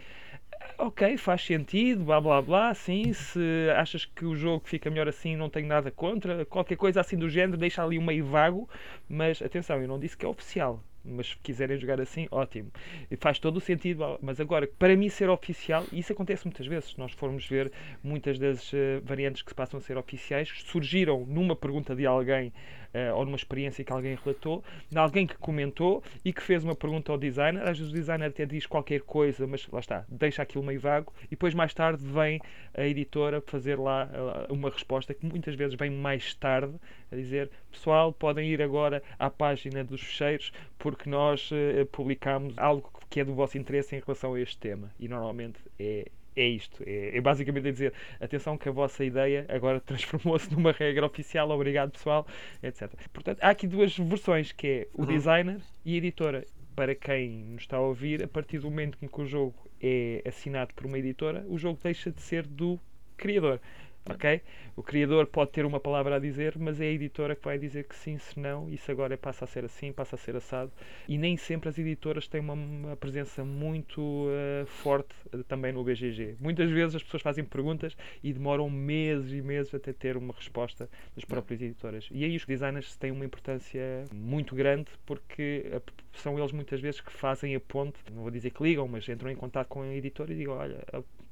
ok, faz sentido, blá blá blá, sim, se achas que o jogo fica melhor assim, não tenho nada contra, qualquer coisa assim do género, deixa ali um meio vago, mas atenção, eu não disse que é oficial. Mas se quiserem jogar assim, ótimo. E Faz todo o sentido. Mas agora, para mim ser oficial, e isso acontece muitas vezes, se nós formos ver muitas das eh, variantes que se passam a ser oficiais, surgiram numa pergunta de alguém eh, ou numa experiência que alguém relatou, de alguém que comentou e que fez uma pergunta ao designer. Às vezes o designer até diz qualquer coisa, mas lá está, deixa aquilo meio vago, e depois mais tarde vem a editora fazer lá eh, uma resposta que muitas vezes vem mais tarde a dizer pessoal, podem ir agora à página dos fecheiros porque nós eh, publicamos algo que é do vosso interesse em relação a este tema. E normalmente é. É isto, é, é basicamente a dizer atenção que a vossa ideia agora transformou-se numa regra oficial, obrigado pessoal, etc. Portanto, há aqui duas versões, que é o designer e a editora. Para quem nos está a ouvir, a partir do momento em que o jogo é assinado por uma editora, o jogo deixa de ser do criador. Ok? O criador pode ter uma palavra a dizer, mas é a editora que vai dizer que sim, se não, isso agora passa a ser assim, passa a ser assado. E nem sempre as editoras têm uma, uma presença muito eh, forte eh, também no BGG. Muitas vezes as pessoas fazem perguntas e demoram meses e meses até ter uma resposta das próprias editoras. E aí os designers têm uma importância muito grande porque são eles muitas vezes que fazem a ponte, não vou dizer que ligam, mas entram em contato com a editora e digam, olha,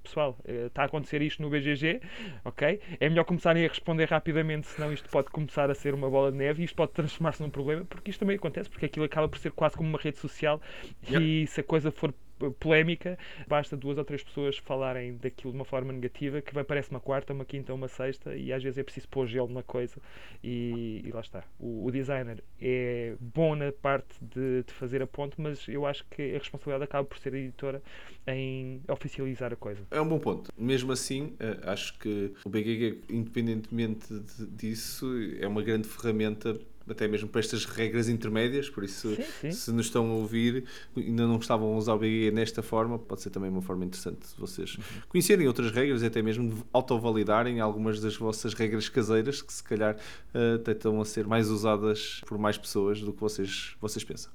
pessoal, eh, está a acontecer isto no BGG, ok? É melhor começarem a responder rapidamente, senão isto pode começar a ser uma bola de neve e isto pode transformar-se num problema, porque isto também acontece, porque aquilo acaba por ser quase como uma rede social yep. e se a coisa for polémica, basta duas ou três pessoas falarem daquilo de uma forma negativa que vai parece uma quarta, uma quinta, uma sexta e às vezes é preciso pôr gelo na coisa e, e lá está. O, o, designer é bom na parte de, de, fazer a ponte, mas eu acho que a responsabilidade acaba por ser a editora em oficializar a coisa. É um bom ponto. Mesmo assim, eh, acho que o BGG, independentemente disso, é uma grande ferramenta até mesmo para estas regras intermédias, por isso, sim, sim. se nos estão a ouvir ainda não estavam a usar o BGE nesta forma, pode ser também uma forma interessante de vocês uhum. conhecerem outras regras e até mesmo autovalidarem algumas das vossas regras caseiras que se calhar uh, tentam a ser mais usadas por mais pessoas do que vocês, vocês pensam.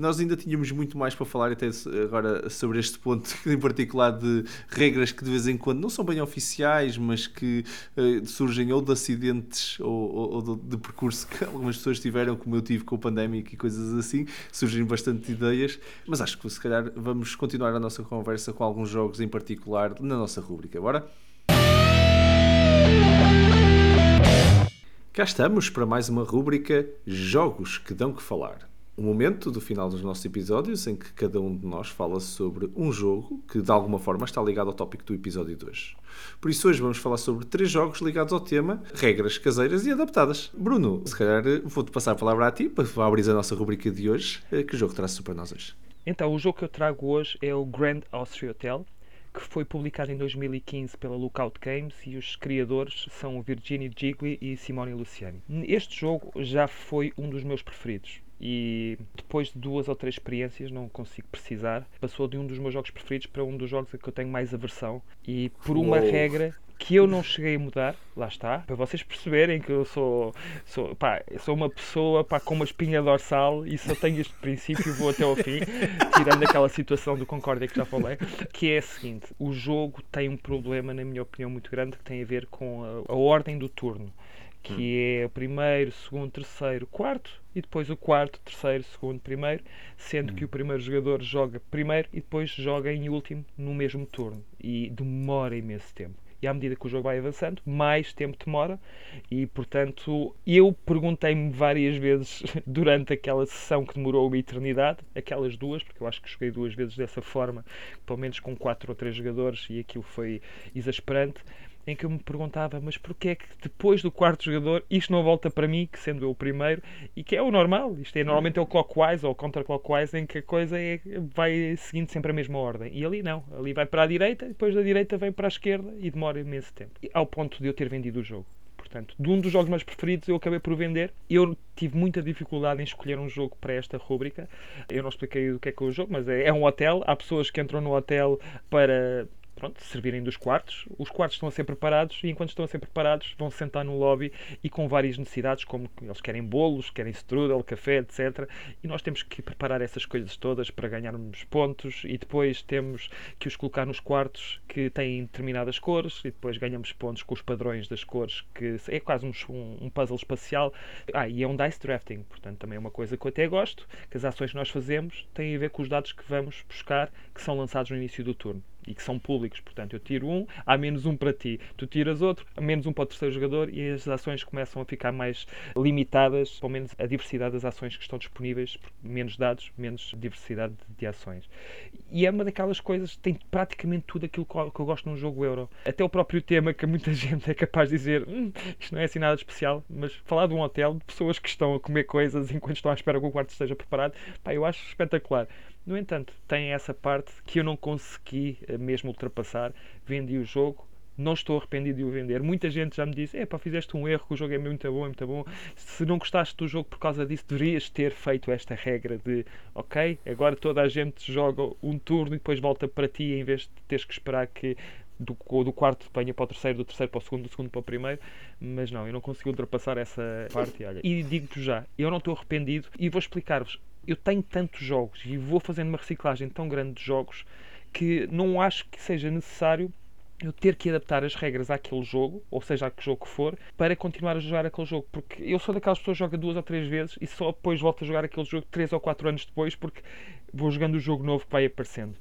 Nós ainda tínhamos muito mais para falar até agora sobre este ponto em particular de regras que de vez em quando não são bem oficiais, mas que uh, surgem ou de acidentes ou, ou, ou de, percurso que algumas pessoas tiveram, como eu tive com o pandémico e coisas assim. Surgem bastante ideias, mas acho que se calhar vamos continuar a nossa conversa com alguns jogos em particular na nossa rúbrica. Bora? Cá estamos para mais uma rúbrica Jogos que dão que falar o momento do final dos nossos episódios em que cada um de nós fala sobre um jogo que de alguma forma está ligado ao tópico do episódio 2. Por isso hoje vamos falar sobre três jogos ligados ao tema regras caseiras e adaptadas. Bruno, se calhar vou-te passar a palavra a ti para abrir a nossa rubrica de hoje. Eh, que jogo traz para nós hoje? Então, o jogo que eu trago hoje é o Grand Austria Hotel, que foi publicado em 2015 pela Lookout Games e os criadores são Virginie Gigli e Simone Luciani. Este jogo já foi um dos meus preferidos e depois de duas ou três experiências, não consigo precisar, passou de um dos meus jogos preferidos para um dos jogos a que eu tenho mais aversão e por uma Uou. regra que eu não cheguei a mudar, lá está, para vocês perceberem que eu sou, sou, pá, sou uma pessoa pá, com uma espinha dorsal e se eu tenho este princípio vou até ao fim, tirando aquela situação do Concórdia que já falei, que é a seguinte, o jogo tem um problema, na minha opinião, muito grande que tem a ver com a, a ordem do turno que hum. é o primeiro, segundo, terceiro, quarto e depois o quarto, terceiro, segundo, primeiro, sendo hum. que o primeiro jogador joga primeiro e depois joga em último no mesmo turno e demora imenso tempo. E à medida que o jogo vai avançando, mais tempo demora. E portanto, eu perguntei-me várias vezes durante aquela sessão que demorou uma eternidade, aquelas duas, porque eu acho que joguei duas vezes dessa forma, pelo menos com quatro ou três jogadores, e aquilo foi exasperante em que eu me perguntava, mas porquê é que depois do quarto jogador isto não volta para mim, que sendo eu o primeiro, e que é o normal, isto é normalmente é o clockwise ou counterclockwise, em que a coisa é, vai seguindo sempre a mesma ordem. E ali não, ali vai para a direita, depois da direita vem para a esquerda e demora imenso tempo. E ao ponto de eu ter vendido o jogo. Portanto, de um dos jogos mais preferidos eu acabei por vender. Eu tive muita dificuldade em escolher um jogo para esta rúbrica. Eu não expliquei o que é que é o jogo, mas é, é um hotel. Há pessoas que entram no hotel para pronto, servirem dos quartos. Os quartos estão a ser preparados e enquanto estão a ser preparados vão sentar no lobby e com várias necessidades, como eles querem bolos, querem strudel, café, etc. E nós temos que preparar essas coisas todas para ganharmos pontos e depois temos que os colocar nos quartos que têm determinadas cores e depois ganhamos pontos com os padrões das cores, que é quase um, um puzzle espacial. Ah, e é um dice drafting, portanto também é uma coisa que eu até gosto, que as ações que nós fazemos têm a ver com os dados que vamos buscar, que são lançados no início do turno e que são públicos. Portanto, eu tiro um, há menos um para ti. Tu tiras outro, menos um para o terceiro jogador e as ações começam a ficar mais limitadas, pelo menos a diversidade das ações que estão disponíveis, menos dados, menos diversidade de ações. E é uma daquelas coisas, tem praticamente tudo aquilo que eu gosto num jogo euro. Até o próprio tema que muita gente é capaz de dizer, hum, isto não é assim nada especial, mas falar de um hotel, de pessoas que estão a comer coisas enquanto estão à espera que o quarto esteja preparado, pá, eu acho espetacular. No entanto, tem essa parte que eu não consegui eh, mesmo ultrapassar. Vendi o jogo, não estou arrependido de o vender. Muita gente já me disse: é pá, fizeste um erro, o jogo é muito bom, é muito bom. Se não gostaste do jogo por causa disso, deverias ter feito esta regra de ok, agora toda a gente joga um turno e depois volta para ti em vez de teres que esperar que do, do quarto venha para o terceiro, do terceiro para o segundo, do segundo para o primeiro. Mas não, eu não consegui ultrapassar essa parte. Olha. E digo-te já, eu não estou arrependido e vou explicar-vos eu tenho tantos jogos e vou fazendo uma reciclagem tão grande de jogos que não acho que seja necessário eu ter que adaptar as regras àquele jogo, ou seja, a que jogo for, para continuar a jogar aquele jogo. Porque eu sou daquelas pessoas que joga duas ou três vezes e só depois volto a jogar aquele jogo três ou quatro anos depois, porque vou jogando o jogo novo que vai aparecendo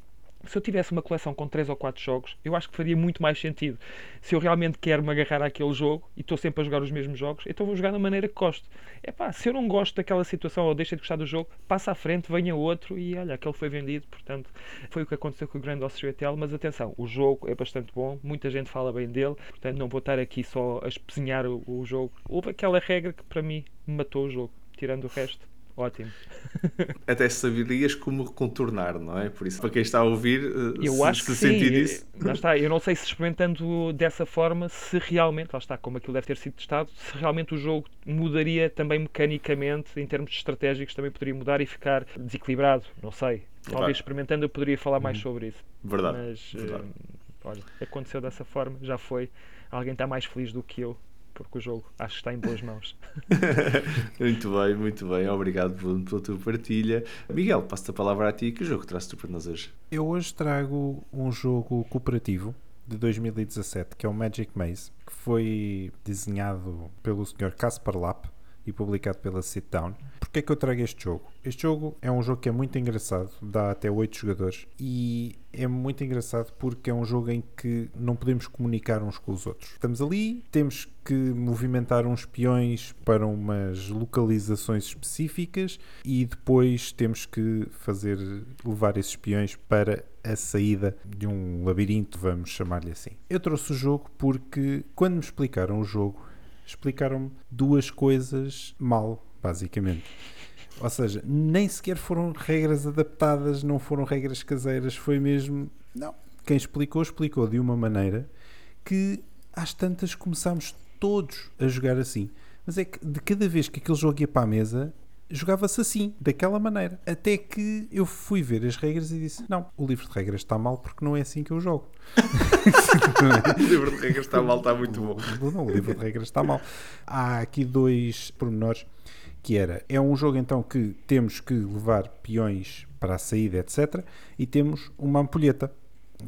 se eu tivesse uma coleção com 3 ou 4 jogos, eu acho que faria muito mais sentido. Se eu realmente quero me agarrar àquele jogo e estou sempre a jogar os mesmos jogos, então vou jogar da maneira que gosto. É pá, se eu não gosto daquela situação ou deixo de gostar do jogo, passa à frente, venha outro e olha, aquele foi vendido. Portanto, foi o que aconteceu com o Grand Austria Hotel. Mas atenção, o jogo é bastante bom, muita gente fala bem dele, portanto, não vou estar aqui só a espezinhar o, o jogo. Houve aquela regra que para mim matou o jogo, tirando o resto. Ótimo. Até saberias como contornar, não é? Por isso, para quem está a ouvir, eh, eu se, acho que se sentir sim. isso. Lá está. Eu não sei se experimentando dessa forma, se realmente, lá está, como aquilo deve ter sido testado, se realmente o jogo mudaria também mecanicamente, em termos estratégicos, também poderia mudar e ficar desequilibrado. Não sei. Talvez experimentando eu poderia falar mais sobre isso. Verdade. Mas, verdade. eh, olha, aconteceu dessa forma, já foi. Alguém está mais feliz do que eu, porque o jogo acho que está em boas mãos. muito bem, muito bem. Obrigado Bruno, pela tua partilha. Miguel, passo-te a palavra a ti. Que jogo trazes tu para nós hoje? Eu hoje trago um jogo cooperativo de 2017 que é o Magic Maze, que foi desenhado pelo Sr. Caspar Lapp e publicado pela Sit Down. Porquê é que eu trago este jogo? Este jogo é um jogo que é muito engraçado, dá até 8 jogadores e é muito engraçado porque é um jogo em que não podemos comunicar uns com os outros. Estamos ali, temos que movimentar uns peões para umas localizações específicas e depois temos que fazer levar esses peões para a saída de um labirinto, vamos chamar-lhe assim. Eu trouxe o jogo porque quando me explicaram o jogo, explicaram-me duas coisas mal, basicamente. Ou seja, nem sequer foram regras adaptadas, não foram regras caseiras, foi mesmo. Não. Quem explicou, explicou de uma maneira que às tantas começámos todos a jogar assim. Mas é que de cada vez que aquele jogo ia para a mesa, jogava-se assim, daquela maneira. Até que eu fui ver as regras e disse: Não, o livro de regras está mal porque não é assim que eu jogo. o livro de regras está mal, está muito bom. Não, o livro de regras está mal. Há aqui dois pormenores que era, é um jogo então que temos que levar peões para a saída, etc. E temos uma ampulheta,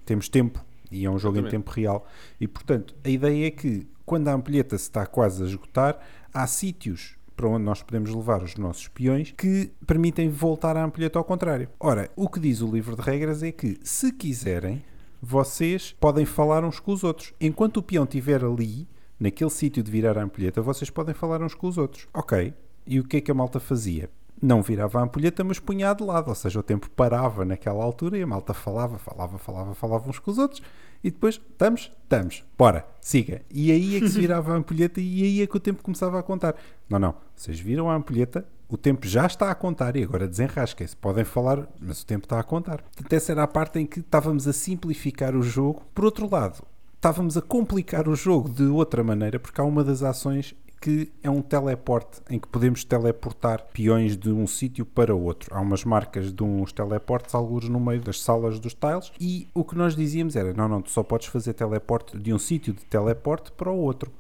temos tempo, e é um jogo Exatamente. em tempo real. E portanto, a ideia é que quando a ampulheta se está quase a esgotar, há sítios para onde nós podemos levar os nossos peões que permitem voltar a ampulheta ao contrário. Ora, o que diz o livro de regras é que, se quiserem, vocês podem falar uns com os outros. Enquanto o peão estiver ali, naquele sítio de virar a ampulheta, vocês podem falar uns com os outros. Ok, e o que é que a malta fazia? Não virava a ampulheta, mas punha de lado, ou seja, o tempo parava naquela altura e a malta falava, falava, falava, falava uns com os outros e depois, estamos? Estamos, bora, siga. E aí é que se virava a ampulheta e aí é que o tempo começava a contar. Não, não, vocês viram a ampulheta, o tempo já está a contar e agora desenrasquem-se. Podem falar, mas o tempo está a contar. Portanto, essa era a parte em que estávamos a simplificar o jogo. Por outro lado, estávamos a complicar o jogo de outra maneira, porque há uma das ações que é um teleporte em que podemos teleportar peões de um sítio para outro. Há umas marcas de uns teleportes, alguns no meio das salas dos tiles, e o que nós dizíamos era: não, não, tu só podes fazer teleporte de um sítio de teleporte para o outro.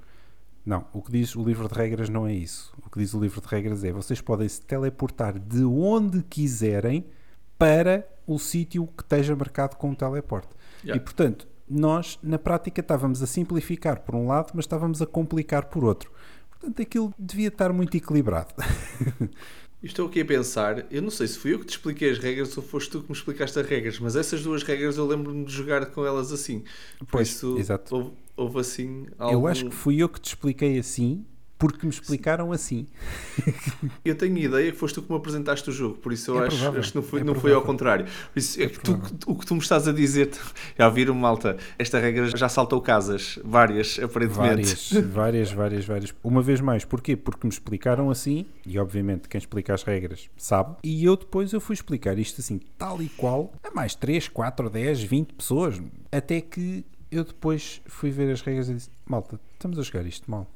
Não, o que diz o livro de regras não é isso. O que diz o livro de regras é: vocês podem se teleportar de onde quiserem para o sítio que esteja marcado com o teleporte. Yeah. E portanto, nós na prática estávamos a simplificar por um lado, mas estávamos a complicar por outro. Portanto, aquilo devia estar muito equilibrado. Estou aqui a pensar, eu não sei se fui eu que te expliquei as regras ou foste tu que me explicaste as regras, mas essas duas regras eu lembro-me de jogar com elas assim. Por pois, isso, exato. Houve, houve assim algo... Eu acho que fui eu que te expliquei assim porque me explicaram assim. eu tenho ideia que foste tu que me apresentaste o jogo, por isso eu é acho, acho, que não foi, é não foi ao contrário. Por isso, é, é tu, o que tu me estás a dizer, já viram, malta, esta regra já saltou casas, várias, aparentemente. Várias, várias, várias, várias. Uma vez mais, porquê? Porque me explicaram assim, e obviamente quem explica as regras sabe, e eu depois eu fui explicar isto assim, tal e qual, a mais 3, 4, 10, 20 pessoas, até que eu depois fui ver as regras e disse, malta, estamos a jogar isto mal.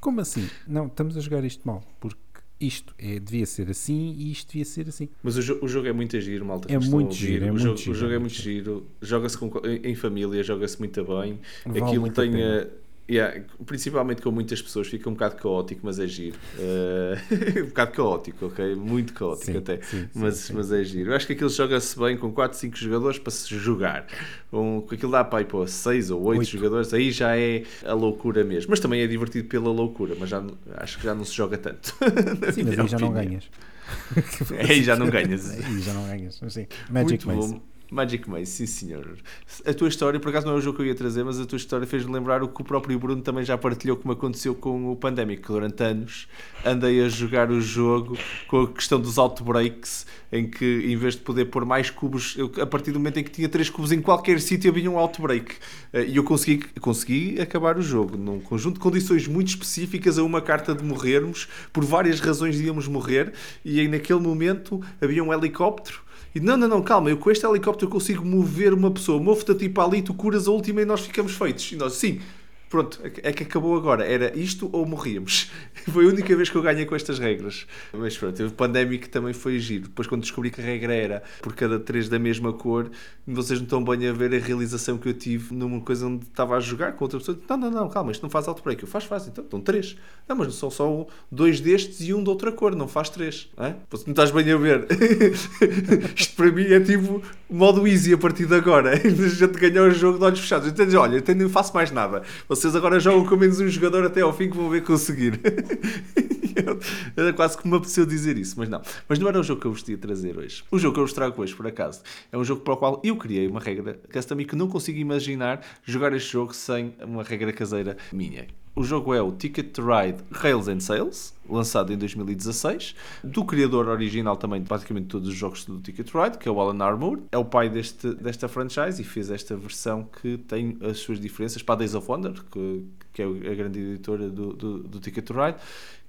Como assim? Não, estamos a jogar isto mal, porque isto é, devia ser assim e isto devia ser assim. Mas o, jo o jogo é muito giro, malta. É muito giro, é o, muito jogo, giro, o jogo é muito giro. giro. Joga-se em família, joga-se muito bem. Vale Aquilo muito tem a, Yeah, principalmente com muitas pessoas fica um bocado caótico, mas é giro. Uh, um bocado caótico, ok? Muito caótico Sim, até. sim, mas, sim, mas é giro. Eu acho que aquilo joga-se bem com 4, 5 jogadores para se jogar. Com, com aquilo dá para ir para 6 ou 8 Oito. jogadores, aí já é a loucura mesmo. Mas também é divertido pela loucura, mas já, acho que já não se joga tanto. Sim, mas aí já não ganhas. Aí já não ganhas. Aí já não ganhas. Sim. Magic Muito. Magic Maze, sim senhor. A tua história, por acaso não é o jogo que eu ia trazer, mas a tua história fez-me lembrar o que o próprio Bruno também já partilhou como aconteceu com o Pandemic, que durante anos andei a jogar o jogo com a questão dos outbreaks, em que em vez de poder pôr mais cubos, eu, a partir do momento em que tinha três cubos em qualquer sítio havia um outbreak. Eh, E eu consegui, consegui acabar o jogo num conjunto de condições muito específicas a uma carta de morrermos, por várias razões íamos morrer, e aí naquele momento havia um helicóptero e não, não, não, calma, eu com este helicóptero consigo mover uma pessoa, movo-te a ti para ali, tu curas a última e nós ficamos feitos. E nós, sim, pronto, é que acabou agora. Era isto ou morríamos. Foi a única vez que eu ganhei com estas regras. Mas pronto, o Pandemic também foi giro. Depois, quando descobri que a regra era por cada três da mesma cor, vocês não estão bem a ver a realização que eu tive numa coisa onde estava a jogar com outra pessoa. Não, não, não, calma, isto não faz outbreak. Eu faz, faz, então, estão três. Não, mas são só dois destes e um de outra cor, não faz três. Não, é? Não estás bem a ver. isto para mim é tipo modo easy a partir de agora. A gente ganhar o jogo de olhos fechados. Então, olha, eu não faço mais nada. Vocês agora jogam com menos um jogador até ao fim que vão ver conseguir. Era quase que me apeteceu dizer isso, mas não. Mas não era o jogo que eu vos ia trazer hoje. O jogo que eu vos trago hoje, por acaso, é um jogo para o qual eu criei uma regra custom e que não consigo imaginar jogar este jogo sem uma regra caseira minha. O jogo é o Ticket to Ride Rails and Sales, lançado em 2016, do criador original também de praticamente todos os jogos do Ticket to Ride, que é o Alan Armour. É o pai deste, desta franchise e fez esta versão que tem as suas diferenças para Days of Wonder, que, que é a grande editora do, do, do Ticket to Ride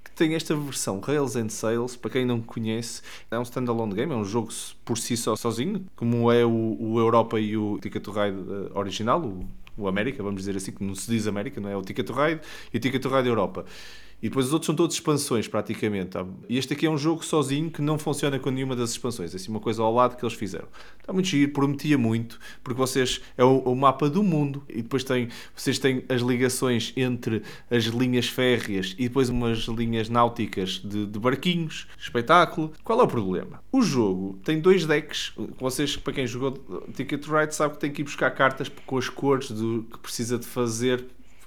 que tem esta versão Rails and Sales, para quem não conhece, é um standalone game, é um jogo por si só sozinho, como é o, o Europa e o Ticket to Ride uh, original, o, o América, vamos dizer assim, que não se diz América, não é? O Ticket to Ride e o Ticket to Ride Europa. E depois os outros são todos expansões, praticamente. E este aqui é um jogo sozinho que não funciona com nenhuma das expansões. É assim uma coisa ao lado que eles fizeram. Está muito giro, prometia muito, porque vocês é o, o mapa do mundo e depois tem, vocês têm as ligações entre as linhas férreas e depois umas linhas náuticas de, de barquinhos. Espetáculo. Qual é o problema? O jogo tem dois decks. Vocês, para quem jogou Ticket to Ride, sabe que tem que ir buscar cartas com as cores do, que precisa de fazer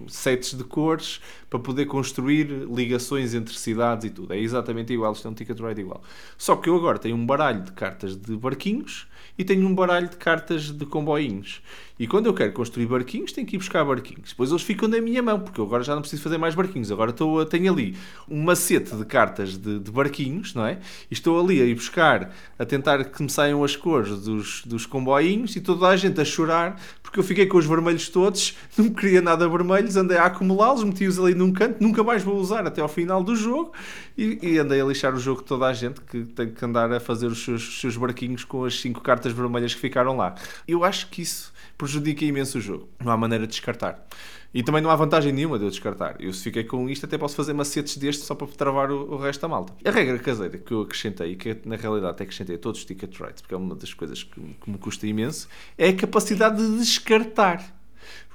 sets de cores para poder construir ligações entre cidades e tudo. É exatamente igual, isto é um ticket ride igual. Só que eu agora tenho um baralho de cartas de barquinhos e tenho um baralho de cartas de comboinhos. E quando eu quero construir barquinhos, tenho que ir buscar barquinhos. Depois eles ficam na minha mão, porque eu agora já não preciso fazer mais barquinhos. Agora estou tenho ali um macete de cartas de, de barquinhos, não é? E estou ali a ir buscar, a tentar que me saiam as cores dos, dos comboinhos e toda a gente a chorar porque eu fiquei com os vermelhos todos, não queria nada vermelhos, andei a acumulá-los, meti-os ali num canto, nunca mais vou usar até ao final do jogo e, e andei a lixar o jogo toda a gente que tem que andar a fazer os seus, os seus barquinhos com as cinco cartas vermelhas que ficaram lá. Eu acho que isso prejudica imenso o jogo. Não há maneira de descartar. E também não há vantagem nenhuma de eu descartar. Eu se fiquei com isto até posso fazer macetes destes só para travar o, o resto da malta. A regra caseira que eu acrescentei, e que na realidade até acrescentei a todos os ticket rights, porque é uma das coisas que, que me custa imenso, é a capacidade de descartar.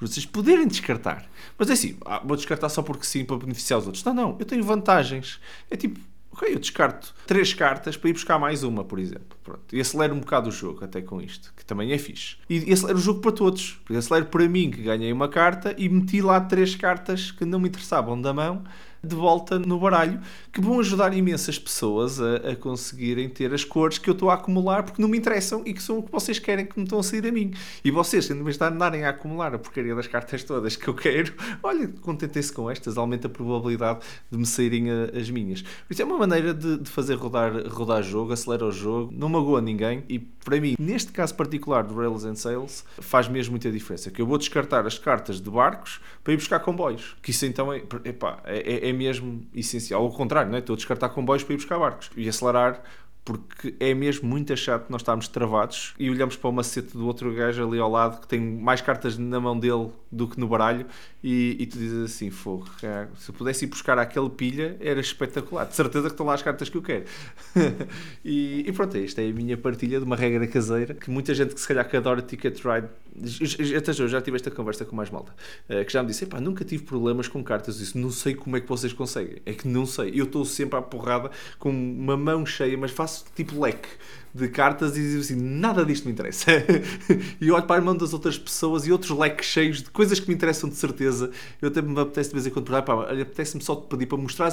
Vocês poderem descartar. Mas é assim, ah, vou descartar só porque sim, para beneficiar os outros. Não, não, eu tenho vantagens. É tipo, ok, eu descarto três cartas para ir buscar mais uma, por exemplo. Pronto. E acelero um bocado o jogo até com isto, que também é fixe. E, acelero o jogo para todos. Porque acelero para mim, que ganhei uma carta, e meti lá três cartas que não me interessavam da mão de volta no baralho, que vão ajudar imensas pessoas a, a conseguirem ter as cores que eu estou a acumular porque não me interessam e que são o que vocês querem que me estão a sair a mim. E vocês, vez de andarem a acumular a porcaria das cartas todas que eu quero, olha, contentem-se com estas, aumenta a probabilidade de me saírem a, as minhas. Isso é uma maneira de, de fazer rodar, rodar jogo, acelera o jogo, não magoa ninguém e para mim, neste caso particular do Rails and Sales, faz mesmo muita diferença. Que eu vou descartar as cartas de barcos para ir buscar comboios. Que isso então é, epá, é, é mesmo essencial. Ao contrário, não é? estou a descartar comboios para ir buscar barcos e acelerar porque é mesmo muito chato nós estarmos travados e olhamos para o macete do outro gajo ali ao lado que tem mais cartas na mão dele do que no baralho e, e tu dizes assim, fogo, se eu pudesse ir buscar aquele pilha era espetacular, de certeza que estão lá as cartas que eu quero. e, e, pronto, esta é a minha partilha de uma regra caseira que muita gente que se calhar que adora Ticket Ride, até eu já tive esta conversa com mais malta, eh, que já me disse, nunca tive problemas com cartas, disse, não sei como é que vocês conseguem, é que não sei, eu estou sempre à porrada com uma mão cheia, mas faço tipo leque de cartas e digo assim: nada disto me interessa. e olho para a mão das outras pessoas e outros leques cheios de coisas que me interessam de certeza. Eu até me apetece de vez em quando pá, apetece-me só te pedir para mostrar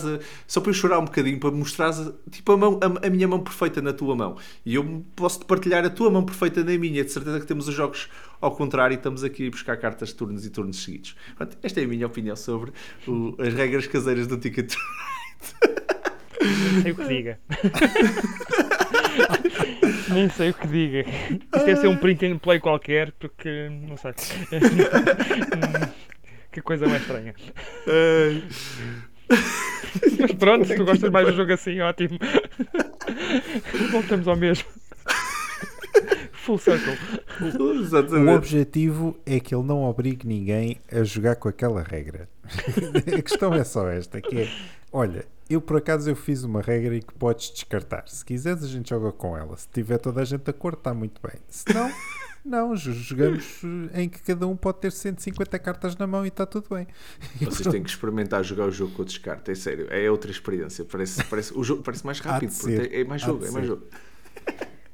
só para eu chorar um bocadinho, para mostrar tipo a, mão, a, a, minha mão perfeita na tua mão. E eu posso te partilhar a tua mão perfeita na minha. De certeza que temos os jogos ao contrário e estamos aqui a buscar cartas de turnos e turnos seguidos. Pronto, esta é a minha opinião sobre o, as regras caseiras do Ticket Não sei o que diga. Nem sei o que diga. Isto deve ser um print and play qualquer, porque não sei. que coisa mais estranha. Mas pronto, se tu gostas mais do jogo assim, ótimo. Voltamos ao mesmo. Full circle. O objetivo é que ele não obrigue ninguém a jogar com aquela regra. a questão é só esta, que é, olha, eu por acaso eu fiz uma regra e que podes descartar. Se quiseres a gente joga com ela. Se tiver toda a gente de acordo, está muito bem. Se não, não, jogamos em que cada um pode ter 150 cartas na mão e está tudo bem. Vocês têm que experimentar jogar o jogo com o descarte, é sério, é outra experiência. Parece, parece, o jogo parece mais rápido, é mais jogo, é mais jogo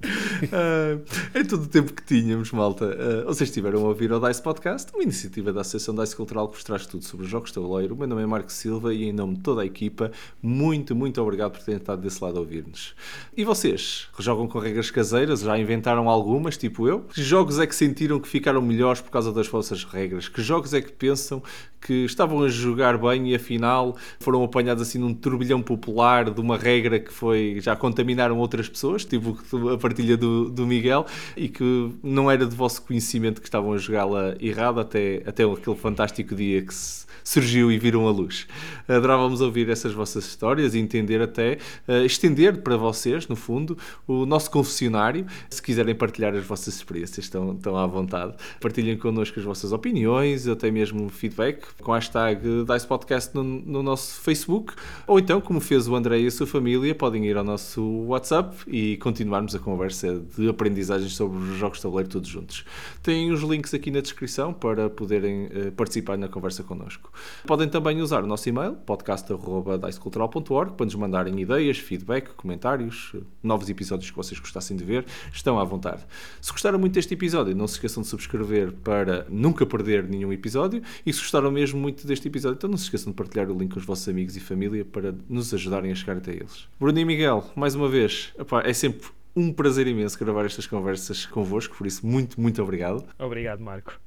uh, em todo o tempo que tínhamos, malta, uh, vocês estiveram a ouvir o DICE Podcast, uma iniciativa da Associação DICE Cultural que vos traz tudo sobre os jogos de tabuleiro. O meu nome é Marco Silva e, em nome de toda a equipa, muito, muito obrigado por terem estado desse lado a ouvir-nos. E vocês? Jogam com regras caseiras? Já inventaram algumas, tipo eu? Que jogos é que sentiram que ficaram melhores por causa das vossas regras? Que jogos é que pensam que estavam a jogar bem e afinal foram apanhados assim num turbilhão popular de uma regra que foi já contaminaram outras pessoas, tipo a partilha do, do Miguel, e que não era de vosso conhecimento que estavam a jogá-la errado até, até aquele fantástico dia que surgiu e viram a luz. Adorávamos ouvir essas vossas histórias e entender até, uh, estender para vocês, no fundo, o nosso confessionário. Se quiserem partilhar as vossas experiências, estão, estão à vontade. Partilhem connosco as vossas opiniões, até mesmo feedback, com a hashtag DICE Podcast no, no nosso Facebook, ou então, como fez o André e a sua família, podem ir ao nosso WhatsApp e continuarmos a conversa de aprendizagens sobre os jogos de tabuleiro todos juntos. Tem os links aqui na descrição para poderem uh, participar na conversa connosco. Podem também usar o nosso e-mail, podcast.dicecultural.org, para nos mandarem ideias, feedback, comentários, novos episódios que vocês gostassem de ver. Estão à vontade. Se gostaram muito deste episódio, não se esqueçam de subscrever para nunca perder nenhum episódio. E se gostaram mesmo muito deste episódio, então não se esqueçam de partilhar o link com os vossos amigos e família para nos ajudarem a chegar até eles. Bruno e Miguel, mais uma vez, é sempre um prazer imenso gravar estas conversas convosco, por isso, muito, muito obrigado. Obrigado, Marco.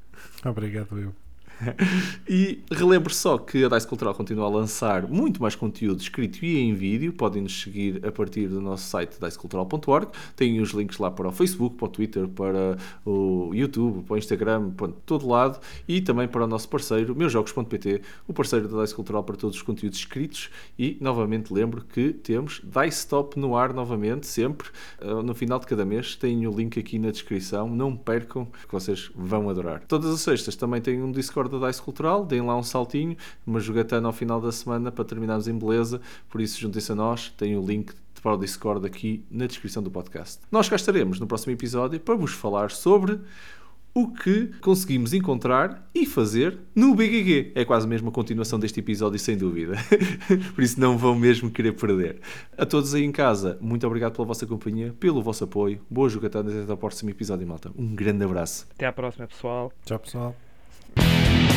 Obrigado, eu. e relembro só que a Dice Cultural continua a lançar muito mais conteúdo escrito e em vídeo. Podem nos seguir a partir do nosso site dicecultural.org. Tem os links lá para o Facebook, para o Twitter, para o YouTube, para o Instagram, para todo lado. E também para o nosso parceiro, meusjogos.pt, o parceiro da Dice Cultural para todos os conteúdos escritos. E novamente lembro que temos Dice Top no ar novamente, sempre. Uh, no final de cada mês tem o link aqui na descrição. Não percam, que vocês vão adorar. Todas as sextas também tem um Discord da Dice Cultural, deem lá um saltinho, uma jogatana ao final da semana para terminarmos em beleza. Por isso, juntem-se a nós, tem o link para o Discord aqui na descrição do podcast. Nós cá estaremos no próximo episódio para vos falar sobre o que conseguimos encontrar e fazer no BGG. É quase mesmo a continuação deste episódio, sem dúvida. Por isso não vão mesmo querer perder. A todos aí em casa, muito obrigado pela vossa companhia, pelo vosso apoio. Boas jogatanas e até ao próximo episódio, malta. Um grande abraço. Até à próxima, pessoal. Tchau, pessoal. Thank you.